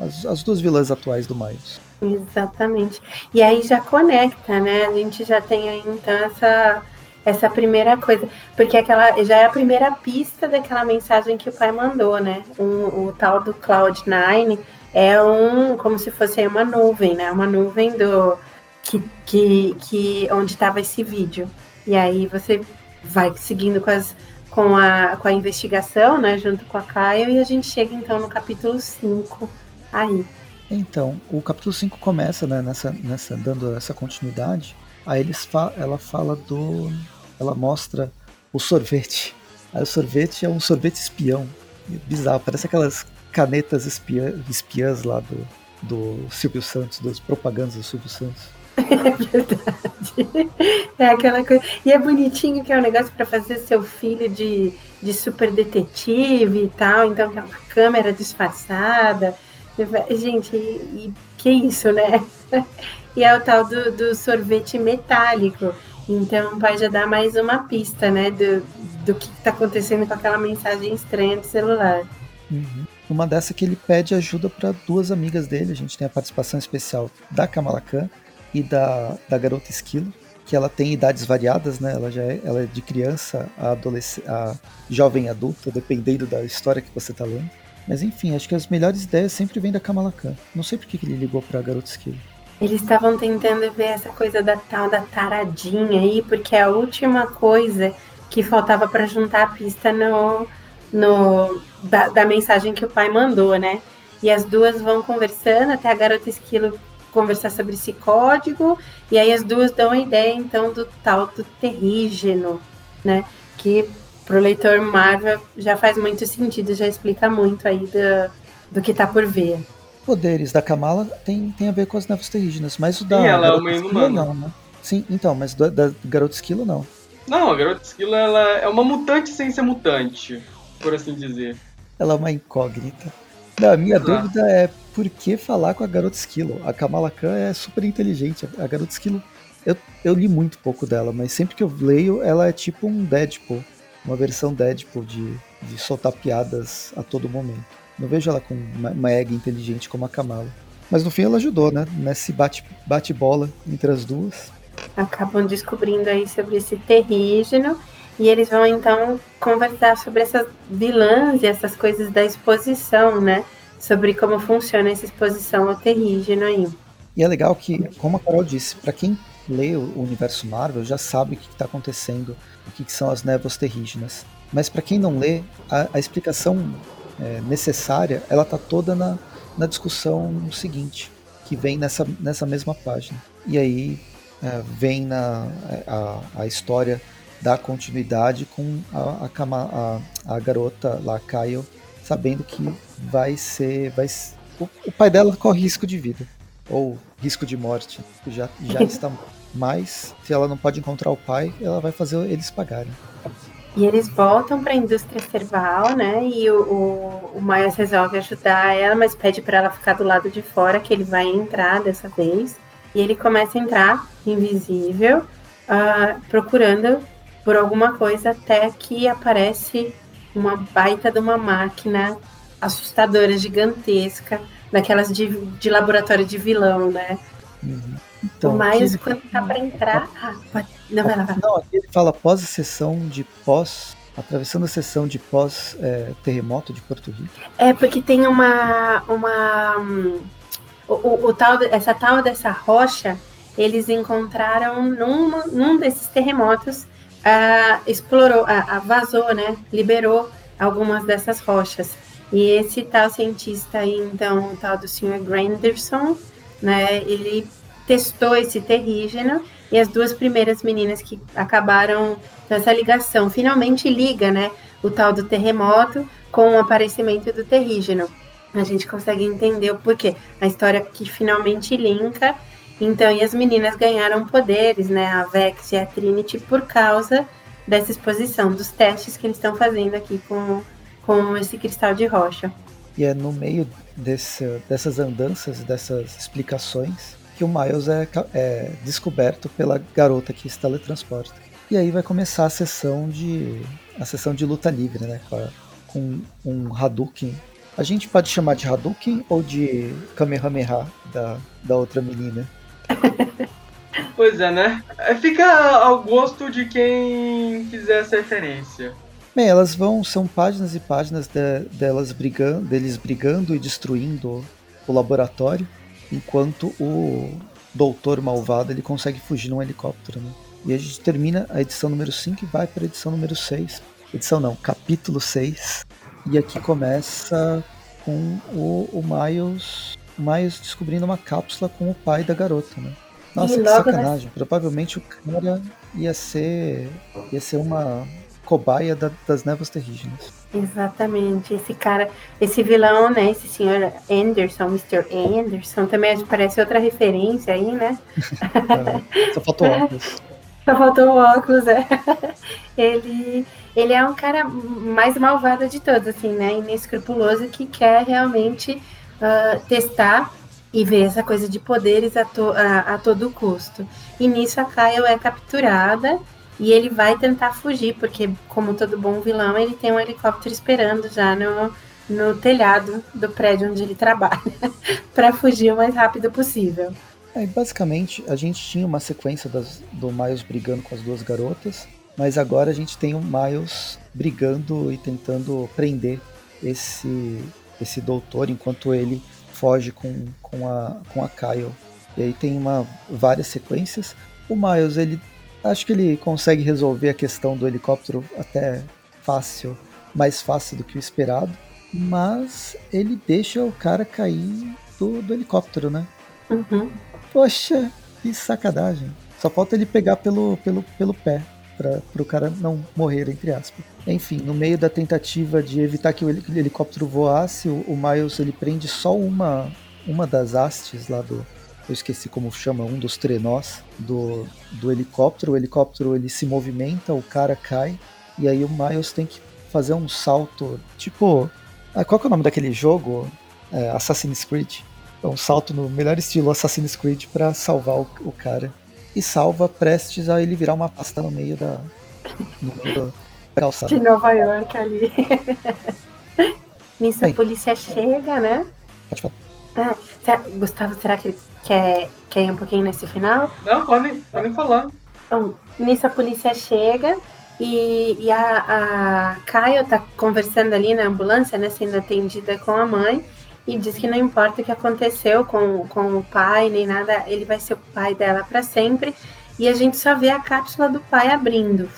As, as duas vilãs atuais do Miles. Exatamente. E aí já conecta, né? A gente já tem aí então essa, essa primeira coisa. Porque aquela já é a primeira pista daquela mensagem que o pai mandou, né? Um, o tal do Cloud9 é um como se fosse uma nuvem, né? Uma nuvem do que, que, que onde estava esse vídeo. E aí você vai seguindo com, as, com, a, com a investigação, né, junto com a Caio, e a gente chega então no capítulo 5 aí. Então, o capítulo 5 começa, né, nessa, nessa, dando essa continuidade. Aí eles fa ela fala do. Ela mostra o sorvete. Aí o sorvete é um sorvete espião. Bizarro, parece aquelas canetas espiã, espiãs lá do, do Silvio Santos, das propagandas do Silvio Santos. É verdade. É aquela coisa. E é bonitinho que é um negócio para fazer seu filho de, de super detetive e tal. Então, que é uma câmera disfarçada. Gente, e, e que isso, né? E é o tal do, do sorvete metálico. Então, vai já dar mais uma pista, né? Do, do que está acontecendo com aquela mensagem estranha do celular. Uhum. numa dessa que ele pede ajuda para duas amigas dele. A gente tem a participação especial da Kamala Khan e da, da garota Esquilo, que ela tem idades variadas, né? Ela já é, ela é de criança a a jovem adulta, dependendo da história que você tá lendo. Mas enfim, acho que as melhores ideias sempre vêm da Kamala Khan. Não sei por que ele ligou pra garota Esquilo. Eles estavam tentando ver essa coisa da tal da taradinha aí, porque é a última coisa que faltava para juntar a pista no, no da, da, mensagem que o pai mandou, né? E as duas vão conversando até a garota esquilo conversar sobre esse código, e aí as duas dão a ideia então do tal do terrígeno, né? Que pro leitor Marvel já faz muito sentido, já explica muito aí do, do que tá por ver. Poderes da Kamala tem, tem a ver com as neves terrígenas, mas o da Sim, ela é uma inumana. não, né? Sim, então, mas da, da garota esquilo não. Não, a garota esquilo ela é uma mutante sem ser mutante, por assim dizer. Ela é uma incógnita. Não, a minha dúvida é por que falar com a garota esquilo? A Kamala Khan é super inteligente. A garota esquilo, eu, eu li muito pouco dela, mas sempre que eu leio, ela é tipo um Deadpool. Uma versão Deadpool de, de soltar piadas a todo momento. Não vejo ela com uma, uma egg inteligente como a Kamala. Mas no fim ela ajudou, né? Nesse bate-bola bate entre as duas acabam descobrindo aí sobre esse terrígeno e eles vão então conversar sobre essas vilãs e essas coisas da exposição, né? Sobre como funciona essa exposição ao terrígeno aí. E é legal que, como a Carol disse, para quem lê o universo Marvel já sabe o que está acontecendo, o que, que, são as névoas terrígenas. Mas para quem não lê, a, a explicação é, necessária ela está toda na, na discussão seguinte, que vem nessa, nessa mesma página. E aí é, vem na, a, a história da continuidade com a, a, a, a garota lá, Kyle, sabendo que vai ser. Vai, o, o, pai dela corre risco de vida, ou risco de morte, já, já está. Mas, se ela não pode encontrar o pai, ela vai fazer eles pagarem. E eles voltam para a indústria cerval, né? E o, o, o Miles resolve ajudar ela, mas pede para ela ficar do lado de fora, que ele vai entrar dessa vez. E ele começa a entrar invisível, uh, procurando por alguma coisa até que aparece uma baita de uma máquina assustadora, gigantesca, daquelas de, de laboratório de vilão, né? Uhum. Então, o Miles, quando tá para entrar. Ah, pode... Não, vai lá, vai lá. Não, ele fala pós a sessão de pós. Atravessando a sessão de pós-terremoto é, de Porto Rico. É, porque tem uma. uma o, o, o, tal, essa tal dessa rocha, eles encontraram num, num desses terremotos, uh, explorou, uh, vazou, né? Liberou algumas dessas rochas. E esse tal cientista aí, então, o tal do Sr. Granderson, né? Ele testou esse terrígeno e as duas primeiras meninas que acabaram nessa ligação finalmente liga, né? O tal do terremoto com o aparecimento do terrígeno a gente consegue entender o porquê. A história que finalmente linka. Então, e as meninas ganharam poderes, né? A Vex e a Trinity, por causa dessa exposição, dos testes que eles estão fazendo aqui com, com esse cristal de rocha. E é no meio desse, dessas andanças, dessas explicações, que o Miles é, é descoberto pela garota que se teletransporta. E aí vai começar a sessão de a sessão de luta livre, né? Com um Hadouken a gente pode chamar de Hadouken ou de Kamehameha da, da outra menina? pois é, né? É, fica ao gosto de quem quiser essa referência. Bem, elas vão, são páginas e páginas de, delas brigando, deles brigando e destruindo o laboratório, enquanto o doutor malvado ele consegue fugir num helicóptero. Né? E a gente termina a edição número 5 e vai para a edição número 6. Edição não, capítulo 6, e aqui começa com o, o Miles, Miles descobrindo uma cápsula com o pai da garota, né? Nossa, que sacanagem. Provavelmente o cara ia ser ia ser uma cobaia da, das névoas terrígenas. Exatamente. Esse cara, esse vilão, né? Esse senhor Anderson, Mr. Anderson, também parece outra referência aí, né? é, só faltou óculos. Só faltou o óculos, é. Ele ele é um cara mais malvado de todos, assim, né? Inescrupuloso que quer realmente uh, testar e ver essa coisa de poderes a, to a, a, todo custo. E nisso a Kyle é capturada e ele vai tentar fugir, porque, como todo bom vilão, ele tem um helicóptero esperando já no, no telhado do prédio onde ele trabalha para fugir o mais rápido possível. É, basicamente, a gente tinha uma sequência das, do Miles brigando com as duas garotas, mas agora a gente tem o Miles brigando e tentando prender esse, esse doutor enquanto ele foge com, com, a, com a Kyle. E aí tem uma, várias sequências. O Miles, ele acho que ele consegue resolver a questão do helicóptero até fácil, mais fácil do que o esperado, mas ele deixa o cara cair do, do helicóptero, né? Uhum. Poxa, que sacanagem. Só falta ele pegar pelo, pelo, pelo pé para o cara não morrer, entre aspas. Enfim, no meio da tentativa de evitar que o helicóptero voasse, o, o Miles ele prende só uma, uma das hastes lá do, eu esqueci como chama, um dos trenós do, do helicóptero. O helicóptero ele se movimenta, o cara cai, e aí o Miles tem que fazer um salto, tipo, ah, qual que é o nome daquele jogo? É, Assassin's Creed. É um salto no melhor estilo Assassin's Creed para salvar o, o, cara. E salva prestes a ele virar uma pasta no meio da, no meio da calçada. De Nova York ali. Nisso Bem, a polícia chega, né? Pode falar. Ah, será, Gustavo, será que ele quer, quer ir um pouquinho nesse final? Não, pode, pode falar. Então, nisso a polícia chega e, e a, a Caio tá conversando ali na ambulância, né, sendo atendida com a mãe e diz que não importa o que aconteceu com, com o pai, nem nada, ele vai ser o pai dela para sempre. E a gente só vê a cápsula do pai abrindo,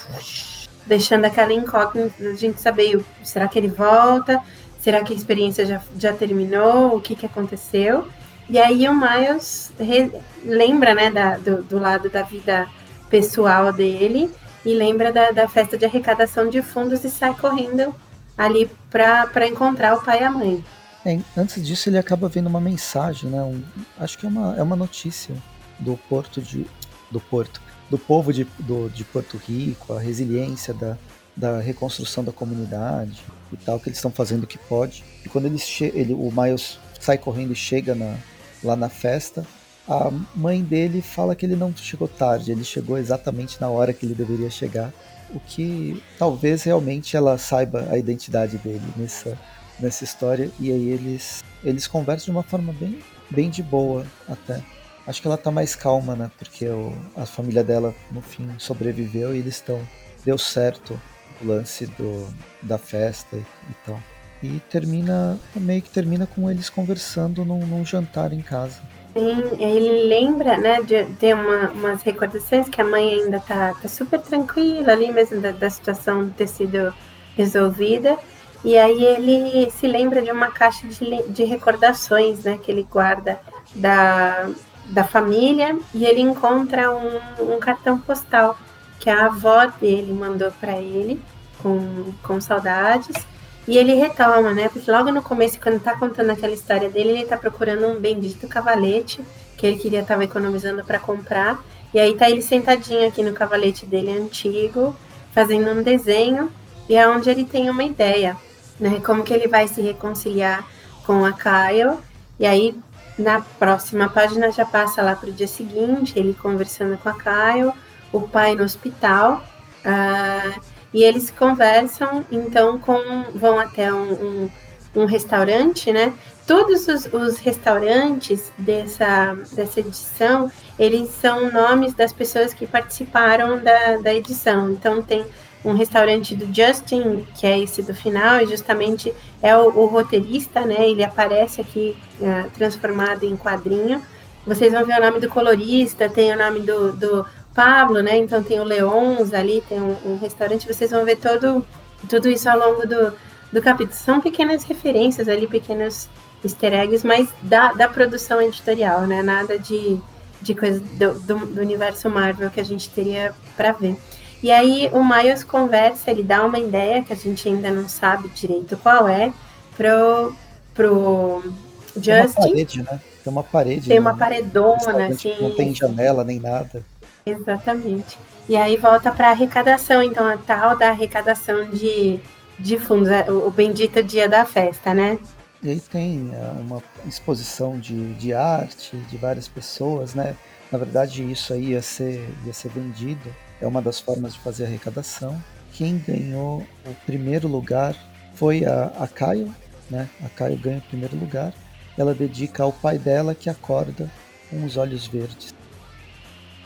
deixando aquela incógnita, a gente saber, será que ele volta? Será que a experiência já, já terminou? O que, que aconteceu? E aí o Miles re, lembra, né, da, do, do, lado da vida pessoal dele e lembra da, da festa de arrecadação de fundos e sai correndo ali para encontrar o pai e a mãe. É, antes disso, ele acaba vendo uma mensagem, né? Um, acho que é uma, é uma notícia do Porto de. do Porto. Do povo de, do, de Porto Rico, a resiliência da, da reconstrução da comunidade e tal, que eles estão fazendo o que pode. E quando ele, ele o Miles sai correndo e chega na, lá na festa, a mãe dele fala que ele não chegou tarde, ele chegou exatamente na hora que ele deveria chegar. O que talvez realmente ela saiba a identidade dele nessa, nessa história e aí eles eles conversam de uma forma bem bem de boa até. Acho que ela tá mais calma, né? Porque o, a família dela no fim sobreviveu e eles estão deu certo lance do, da festa e, e tal. E termina meio que termina com eles conversando num, num jantar em casa. Sim, ele lembra, né, de ter uma, umas recordações que a mãe ainda tá, tá super tranquila ali mesmo da, da situação ter sido resolvida. E aí ele se lembra de uma caixa de, de recordações, né, que ele guarda da, da família e ele encontra um, um cartão postal que a avó dele mandou para ele com, com saudades. E ele retoma, né? Porque logo no começo, quando tá contando aquela história dele, ele tá procurando um bendito cavalete que ele queria estar economizando para comprar. E aí tá ele sentadinho aqui no cavalete dele antigo, fazendo um desenho, e é onde ele tem uma ideia né? Como que ele vai se reconciliar com a Kyle. E aí, na próxima página, já passa lá para o dia seguinte, ele conversando com a Kyle, o pai no hospital. Uh, e eles conversam, então, com vão até um, um, um restaurante, né? Todos os, os, restaurantes dessa, dessa edição, eles são nomes das pessoas que participaram da, da edição. Então, tem um restaurante do Justin, que é esse do final, e justamente é o, o roteirista, né? Ele aparece aqui uh, transformado em quadrinho. Vocês vão ver o nome do colorista, tem o nome do, do Pablo, né? Então tem o Leons ali, tem um, um, restaurante. Vocês vão ver todo, tudo isso ao longo do, do capítulo. São pequenas referências ali, pequenos easter eggs, mas da, da produção editorial, né? Nada de, de coisa do, do, do universo Marvel que a gente teria para ver. E aí o Miles conversa, ele dá uma ideia que a gente ainda não sabe direito qual é, pro, pro Justin. Tem uma parede, né? Tem uma parede. Tem uma né? paredona, assim. Não tem janela nem nada. Exatamente. E aí volta para arrecadação, então a tal da arrecadação de, de fundos, é, o, bendito dia da festa, né? E aí tem é, uma exposição de, de arte de várias pessoas, né? Na verdade, isso aí ia ser, ia ser vendido é uma das formas de fazer arrecadação. Quem ganhou o primeiro lugar foi a, a Caio, né? A Caio ganha o primeiro lugar. Ela dedica ao pai dela que acorda com os olhos verdes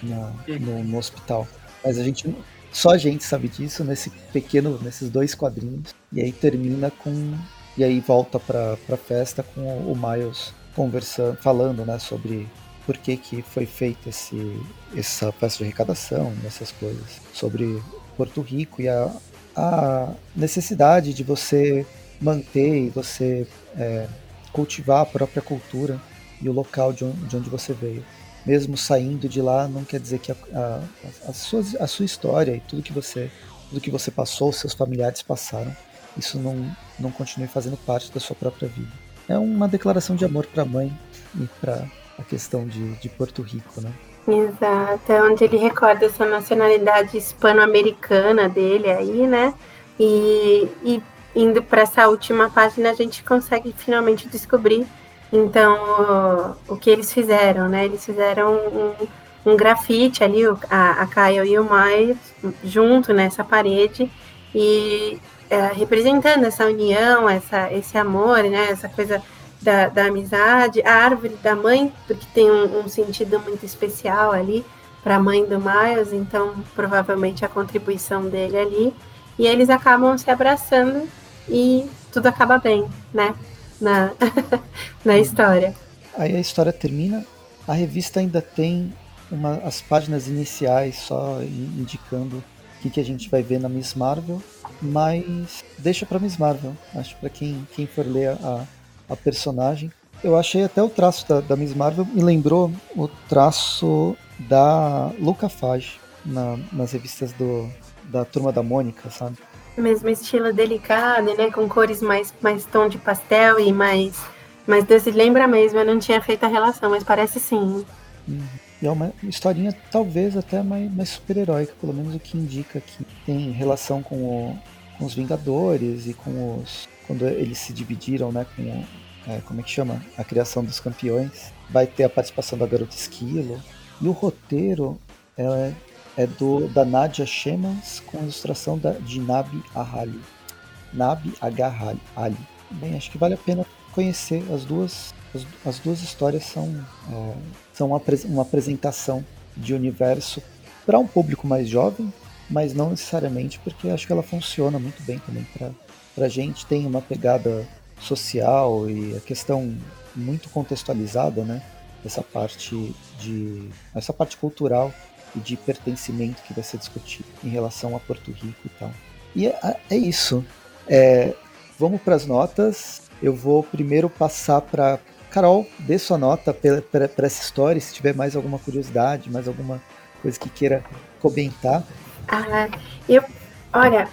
na, no, no hospital. Mas a gente só a gente sabe disso nesse pequeno, nesses dois quadrinhos. E aí termina com e aí volta para a festa com o Miles conversando, falando, né, sobre por que, que foi feita esse, essa festa de arrecadação, essas coisas, sobre Porto Rico e a, a necessidade de você manter e você é, cultivar a própria cultura e o local de onde, de onde, você veio. Mesmo saindo de lá, não quer dizer que a, a, a, sua, a sua história e tudo que você tudo que você passou, seus familiares passaram, isso não, não continue fazendo parte da sua própria vida. É uma declaração de amor para a mãe e para a questão de, de Porto Rico, né? Exato, é onde ele recorda essa nacionalidade hispano-americana dele aí, né? E, e indo para essa última página, a gente consegue finalmente descobrir, então, o, o que eles fizeram, né? Eles fizeram um, um grafite ali, a, a Kyle e o Miles, junto nessa parede, e é, representando essa união, essa, esse amor, né? Essa coisa da, da amizade, a árvore da mãe, porque tem um, um sentido muito especial ali para a mãe do Miles, então provavelmente a contribuição dele ali. E eles acabam se abraçando e tudo acaba bem, né? Na, na história. Aí a história termina. A revista ainda tem uma, as páginas iniciais só indicando o que, que a gente vai ver na Miss Marvel, mas deixa para Miss Marvel. Acho para quem, quem for ler a, a personagem. Eu achei até o traço da, da Miss Marvel me lembrou o traço da Luca Fage na, nas revistas do, da Turma da Mônica, sabe? Mesmo estilo delicado, né? Com cores mais, mais tom de pastel e mais, mais doce. Lembra mesmo, eu não tinha feito a relação, mas parece sim. Uhum. E é uma historinha talvez até mais, mais super-heróica, pelo menos o que indica que tem relação com, o, com os Vingadores e com os quando eles se dividiram, né, com é, como é que chama? A criação dos campeões. Vai ter a participação da Garota Esquilo. E o roteiro é, é do da Nadia Shemans com ilustração da, de Nabi Ahali. Nabi H. Ali. Bem, acho que vale a pena conhecer as duas. As, as duas histórias são, é, são uma, uma apresentação de universo para um público mais jovem, mas não necessariamente porque acho que ela funciona muito bem também para a gente tem uma pegada social e a questão muito contextualizada, né? Essa parte de essa parte cultural e de pertencimento que vai ser discutido em relação a Porto Rico e tal. E é, é isso. É, vamos para as notas. Eu vou primeiro passar para Carol, dê sua nota para essa história, se tiver mais alguma curiosidade, mais alguma coisa que queira comentar. Ah, eu, olha,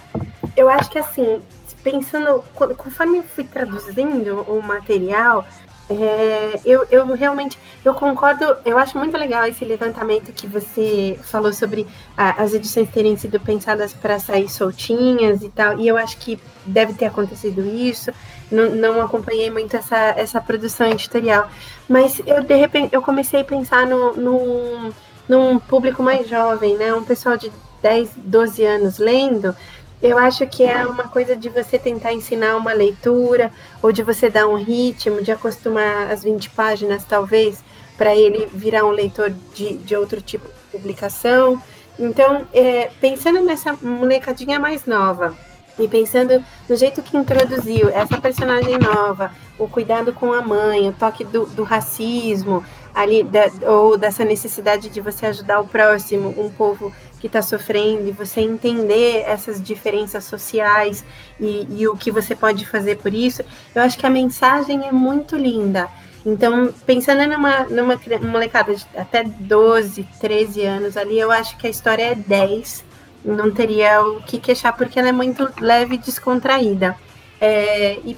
eu acho que assim, pensando, conforme fui traduzindo o material, é, eu, eu realmente eu concordo, eu acho muito legal esse levantamento que você falou sobre as edições terem sido pensadas para sair soltinhas e tal, e eu acho que deve ter acontecido isso. Não, não acompanhei muito essa, essa produção editorial, mas eu de repente eu comecei a pensar no, no, num público mais jovem, né? Um pessoal de 10, 12 anos lendo eu acho que é uma coisa de você tentar ensinar uma leitura, ou de você dar um ritmo, de acostumar as 20 páginas, talvez, para ele virar um leitor de, de outro tipo de publicação. Então, é, pensando nessa molecadinha mais nova, e pensando no jeito que introduziu essa personagem nova, o cuidado com a mãe, o toque do, do racismo, ali, da, ou dessa necessidade de você ajudar o próximo, um povo que está sofrendo e você entender essas diferenças sociais e, e, o que você pode fazer por isso, eu acho que a mensagem é muito linda. Então, pensando numa, numa molecada de até 12, 13 anos ali, eu acho que a história é 10. Não teria o que queixar, porque ela é muito leve e descontraída. É, e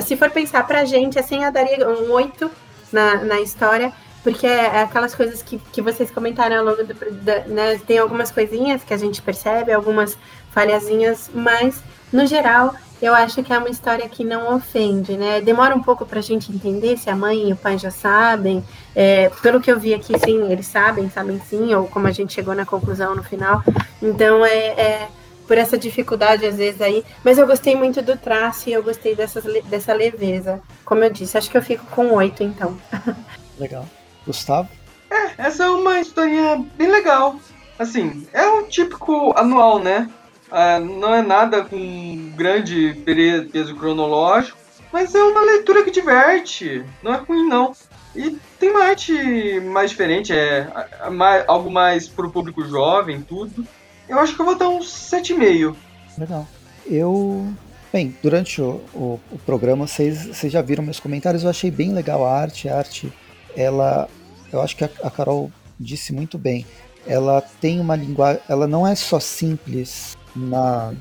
se for pensar pra gente, assim, eu daria um 8 na, na história, porque é, é aquelas coisas que, que vocês comentaram ao longo do. Da, né, tem algumas coisinhas que a gente percebe, algumas falhazinhas, mas, no geral, eu acho que é uma história que não ofende, né? Demora um pouco para a gente entender se a mãe e o pai já sabem. É, pelo que eu vi aqui, sim, eles sabem, sabem sim, ou como a gente chegou na conclusão no final. Então, é, é por essa dificuldade às vezes aí. Mas eu gostei muito do traço e eu gostei dessas, dessa leveza. Como eu disse, acho que eu fico com oito então. Legal. Gustavo? É, essa é uma historinha bem legal. Assim, é um típico anual, né? Ah, não é nada com grande peso cronológico, mas é uma leitura que diverte. Não é ruim, não. E tem uma arte mais diferente, é algo mais pro público jovem, tudo. Eu acho que eu vou dar uns 7,5. Legal. Eu. Bem, durante o, o, o programa, vocês, já viram meus comentários, eu achei bem legal a arte. A arte, ela. Eu acho que a, a Carol disse muito bem. Ela tem uma linguagem. Ela não é só simples na,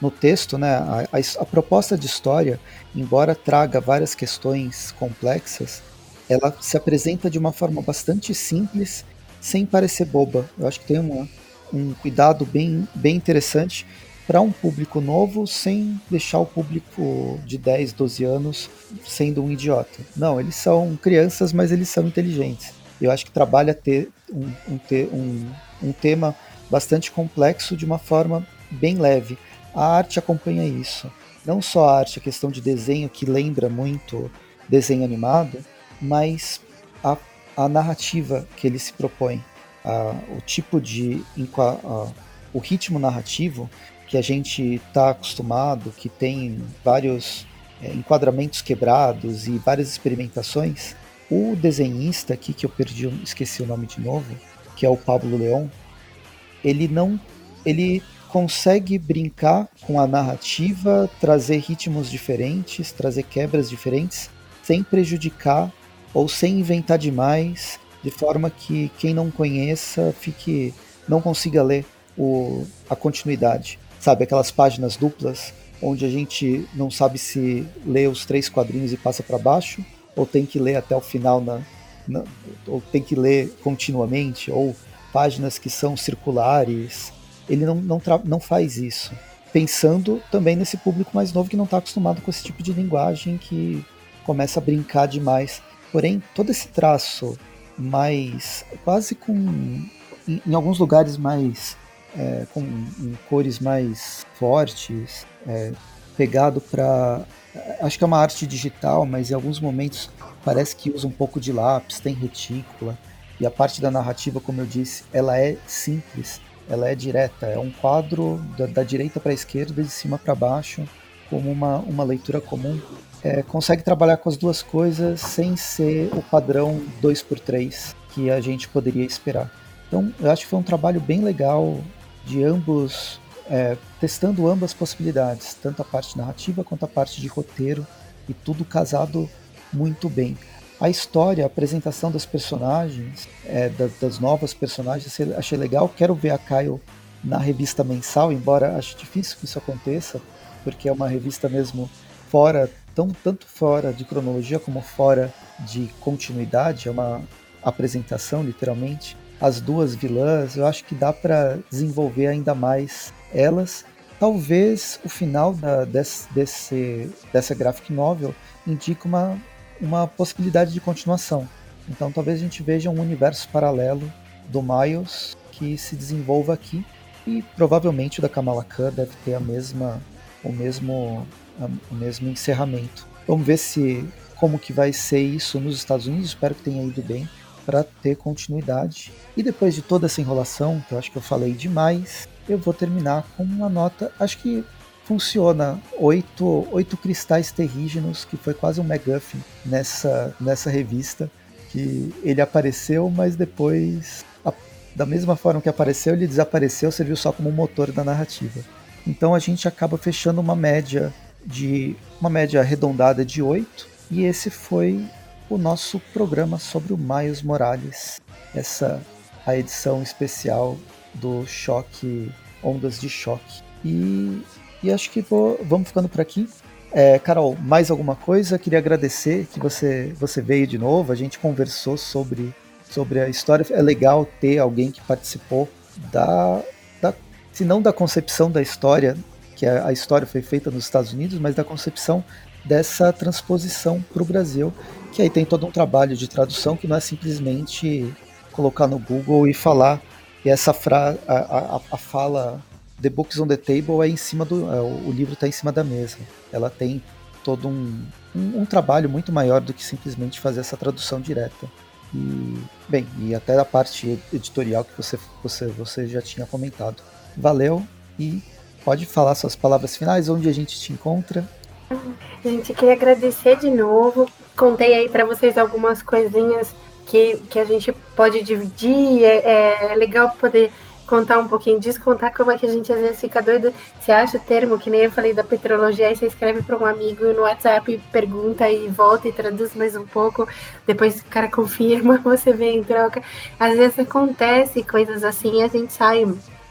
no texto, né? A, a, a, proposta de história, embora traga várias questões complexas, ela se apresenta de uma forma bastante simples, sem parecer boba. Eu acho que tem uma, um cuidado bem, bem interessante para um público novo, sem deixar o público de 10, 12 anos sendo um idiota. Não, eles são crianças, mas eles são inteligentes. Eu acho que trabalha ter um, um, um, um tema bastante complexo de uma forma bem leve. A arte acompanha isso. Não só a arte, a questão de desenho que lembra muito desenho animado, mas a, a narrativa que ele se propõe, a, o tipo de. A, o ritmo narrativo que a gente está acostumado, que tem vários é, enquadramentos quebrados e várias experimentações. O desenhista aqui, que eu perdi, esqueci o nome de novo, que é o Pablo Leon, ele não. Ele consegue brincar com a narrativa, trazer ritmos diferentes, trazer quebras diferentes, sem prejudicar ou sem inventar demais, de forma que quem não conheça fique não consiga ler o, a continuidade. Sabe, aquelas páginas duplas onde a gente não sabe se lê os três quadrinhos e passa para baixo, ou tem que ler até o final, na, na, ou tem que ler continuamente, ou páginas que são circulares. Ele não, não, não faz isso. Pensando também nesse público mais novo que não está acostumado com esse tipo de linguagem que começa a brincar demais Porém, todo esse traço mais quase com em, em alguns lugares mais é, com cores mais fortes, é, pegado para acho que é uma arte digital, mas em alguns momentos parece que usa um pouco de lápis, tem retícula. E a parte da narrativa, como eu disse, ela é simples, ela é direta, é um quadro da, da direita para a esquerda, de cima para baixo, como uma, uma leitura comum. É, consegue trabalhar com as duas coisas sem ser o padrão 2x3 que a gente poderia esperar. Então, eu acho que foi um trabalho bem legal de ambos, é, testando ambas possibilidades, tanto a parte narrativa quanto a parte de roteiro, e tudo casado muito bem. A história, a apresentação das personagens, é, da, das novas personagens, achei legal. Quero ver a Kyle na revista mensal, embora acho difícil que isso aconteça, porque é uma revista mesmo fora tão tanto fora de cronologia como fora de continuidade, é uma apresentação literalmente. As duas vilãs, eu acho que dá para desenvolver ainda mais elas. Talvez o final da, desse, desse, dessa graphic novel indique uma, uma possibilidade de continuação. Então talvez a gente veja um universo paralelo do Miles que se desenvolva aqui e provavelmente o da Kamala Khan deve ter a mesma o mesmo o mesmo encerramento. Vamos ver se como que vai ser isso nos Estados Unidos. Espero que tenha ido bem para ter continuidade. E depois de toda essa enrolação, que eu acho que eu falei demais, eu vou terminar com uma nota. Acho que funciona oito, oito cristais terrígenos, que foi quase um MacGuffin nessa, nessa revista. Que ele apareceu, mas depois, a, da mesma forma que apareceu, ele desapareceu, serviu só como motor da narrativa. Então a gente acaba fechando uma média de uma média arredondada de 8, e esse foi o nosso programa sobre o Miles Morales. Essa a edição especial do Choque, Ondas de Choque. E, e acho que vou, vamos ficando por aqui. É, Carol, mais alguma coisa? Queria agradecer que você, você veio de novo. A gente conversou sobre, sobre a história. É legal ter alguém que participou da, da, se não da concepção da história que a, história foi feita nos Estados Unidos, mas da concepção dessa transposição para o Brasil, que aí tem todo um trabalho de tradução que não é simplesmente colocar no Google e falar e essa fra a, a, a fala The Books on the Table é em cima do. É, o livro está em cima da mesa. Ela tem todo um, um, um, trabalho muito maior do que simplesmente fazer essa tradução direta. E, bem, e até a parte editorial que você, você, você já tinha comentado. Valeu e pode falar suas palavras finais, onde a gente te encontra. Gente queria agradecer de novo. Contei aí para vocês algumas coisinhas que, que a gente pode dividir. É, é legal poder contar um pouquinho disso, contar como é que a gente às vezes fica doido. Você acha o termo, que nem eu falei da petrologia, aí você escreve para um amigo no WhatsApp, pergunta e volta e traduz mais um pouco, depois o cara confirma, você vem em troca. Às vezes acontece coisas assim, a gente sai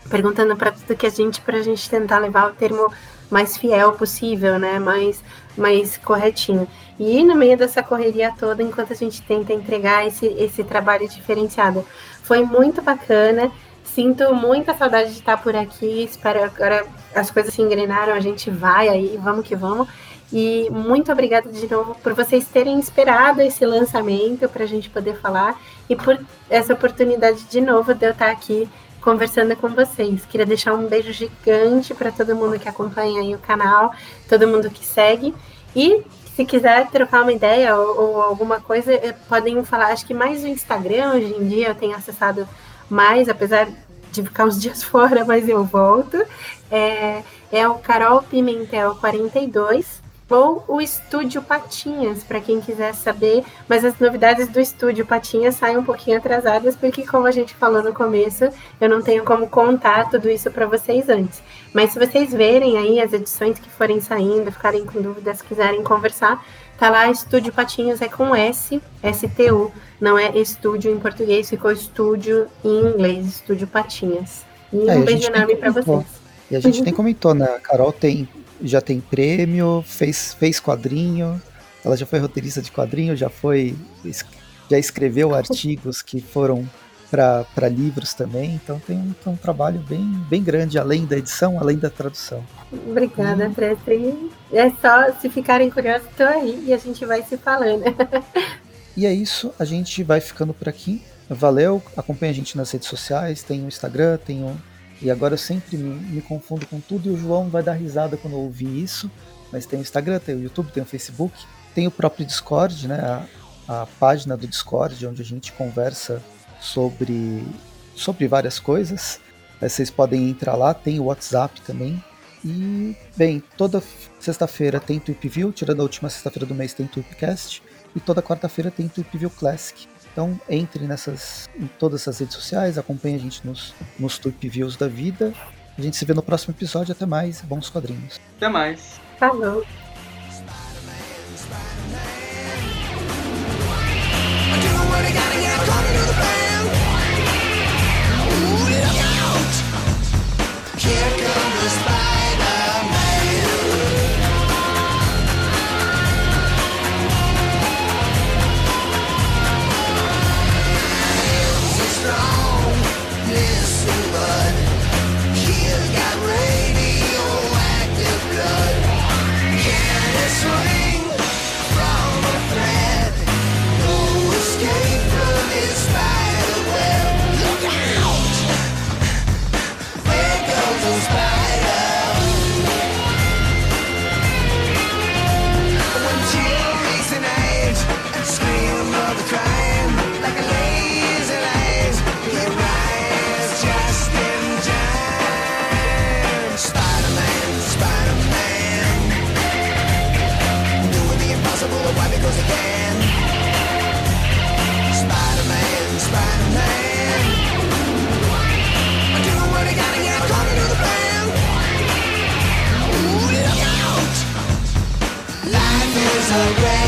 perguntando para tudo que a gente, para a gente tentar levar o termo mais fiel possível, né? Mais, mais corretinho. E no meio dessa correria toda, enquanto a gente tenta entregar esse, esse trabalho diferenciado, foi muito bacana. Sinto muita saudade de estar por aqui. Espero agora as coisas se engrenaram, a gente vai aí, vamos que vamos. E muito obrigada de novo por vocês terem esperado esse lançamento para a gente poder falar e por essa oportunidade de novo de eu estar aqui conversando com vocês. Queria deixar um beijo gigante para todo mundo que acompanha aí o canal, todo mundo que segue. E se quiser trocar uma ideia ou, ou alguma coisa, eh, podem falar. Acho que mais o Instagram hoje em dia eu tenho acessado mais, apesar de ficar uns dias fora, mas eu volto. É, é o Carol Pimentel 42 ou o Estúdio Patinhas, para quem quiser saber. Mas as novidades do Estúdio Patinhas saem um pouquinho atrasadas, porque, como a gente falou no começo, eu não tenho como contar tudo isso para vocês antes. Mas se vocês verem aí as edições que forem saindo, ficarem com dúvidas, quiserem conversar, tá lá Estúdio Patinhas é com S, S-T-U, não é estúdio em português, ficou estúdio em inglês, Estúdio Patinhas. E é, um beijo enorme para vocês. E a gente nem comentou, né? A Carol tem já tem prêmio, fez, fez quadrinho, ela já foi roteirista de quadrinho, já foi. já escreveu artigos que foram para livros também, então tem um, tem um, trabalho bem, bem grande, além da edição, além da tradução. Obrigada, hum. É só, se ficarem curiosos, estou aí e a gente vai se falando. e é isso, a gente vai ficando por aqui. Valeu, acompanha a gente nas redes sociais, tem o Instagram, tem o e agora eu sempre me, me, confundo com tudo e o João vai dar risada quando eu ouvir isso. Mas tem o Instagram, tem o YouTube, tem o Facebook, tem o próprio Discord, né? A, a página do Discord, onde a gente conversa sobre, sobre várias coisas. Vocês podem entrar lá, tem o WhatsApp também. E, bem, toda sexta-feira tem Tweep View, tirando a última sexta-feira do mês tem Tweepcast. E toda quarta-feira tem Tweep View Classic. Então entre nessas, em todas essas redes sociais, acompanhe a gente nos, nos Tweep Views da vida. A gente se vê no próximo episódio. Até mais. Bons quadrinhos. Até mais. Falou. Is a great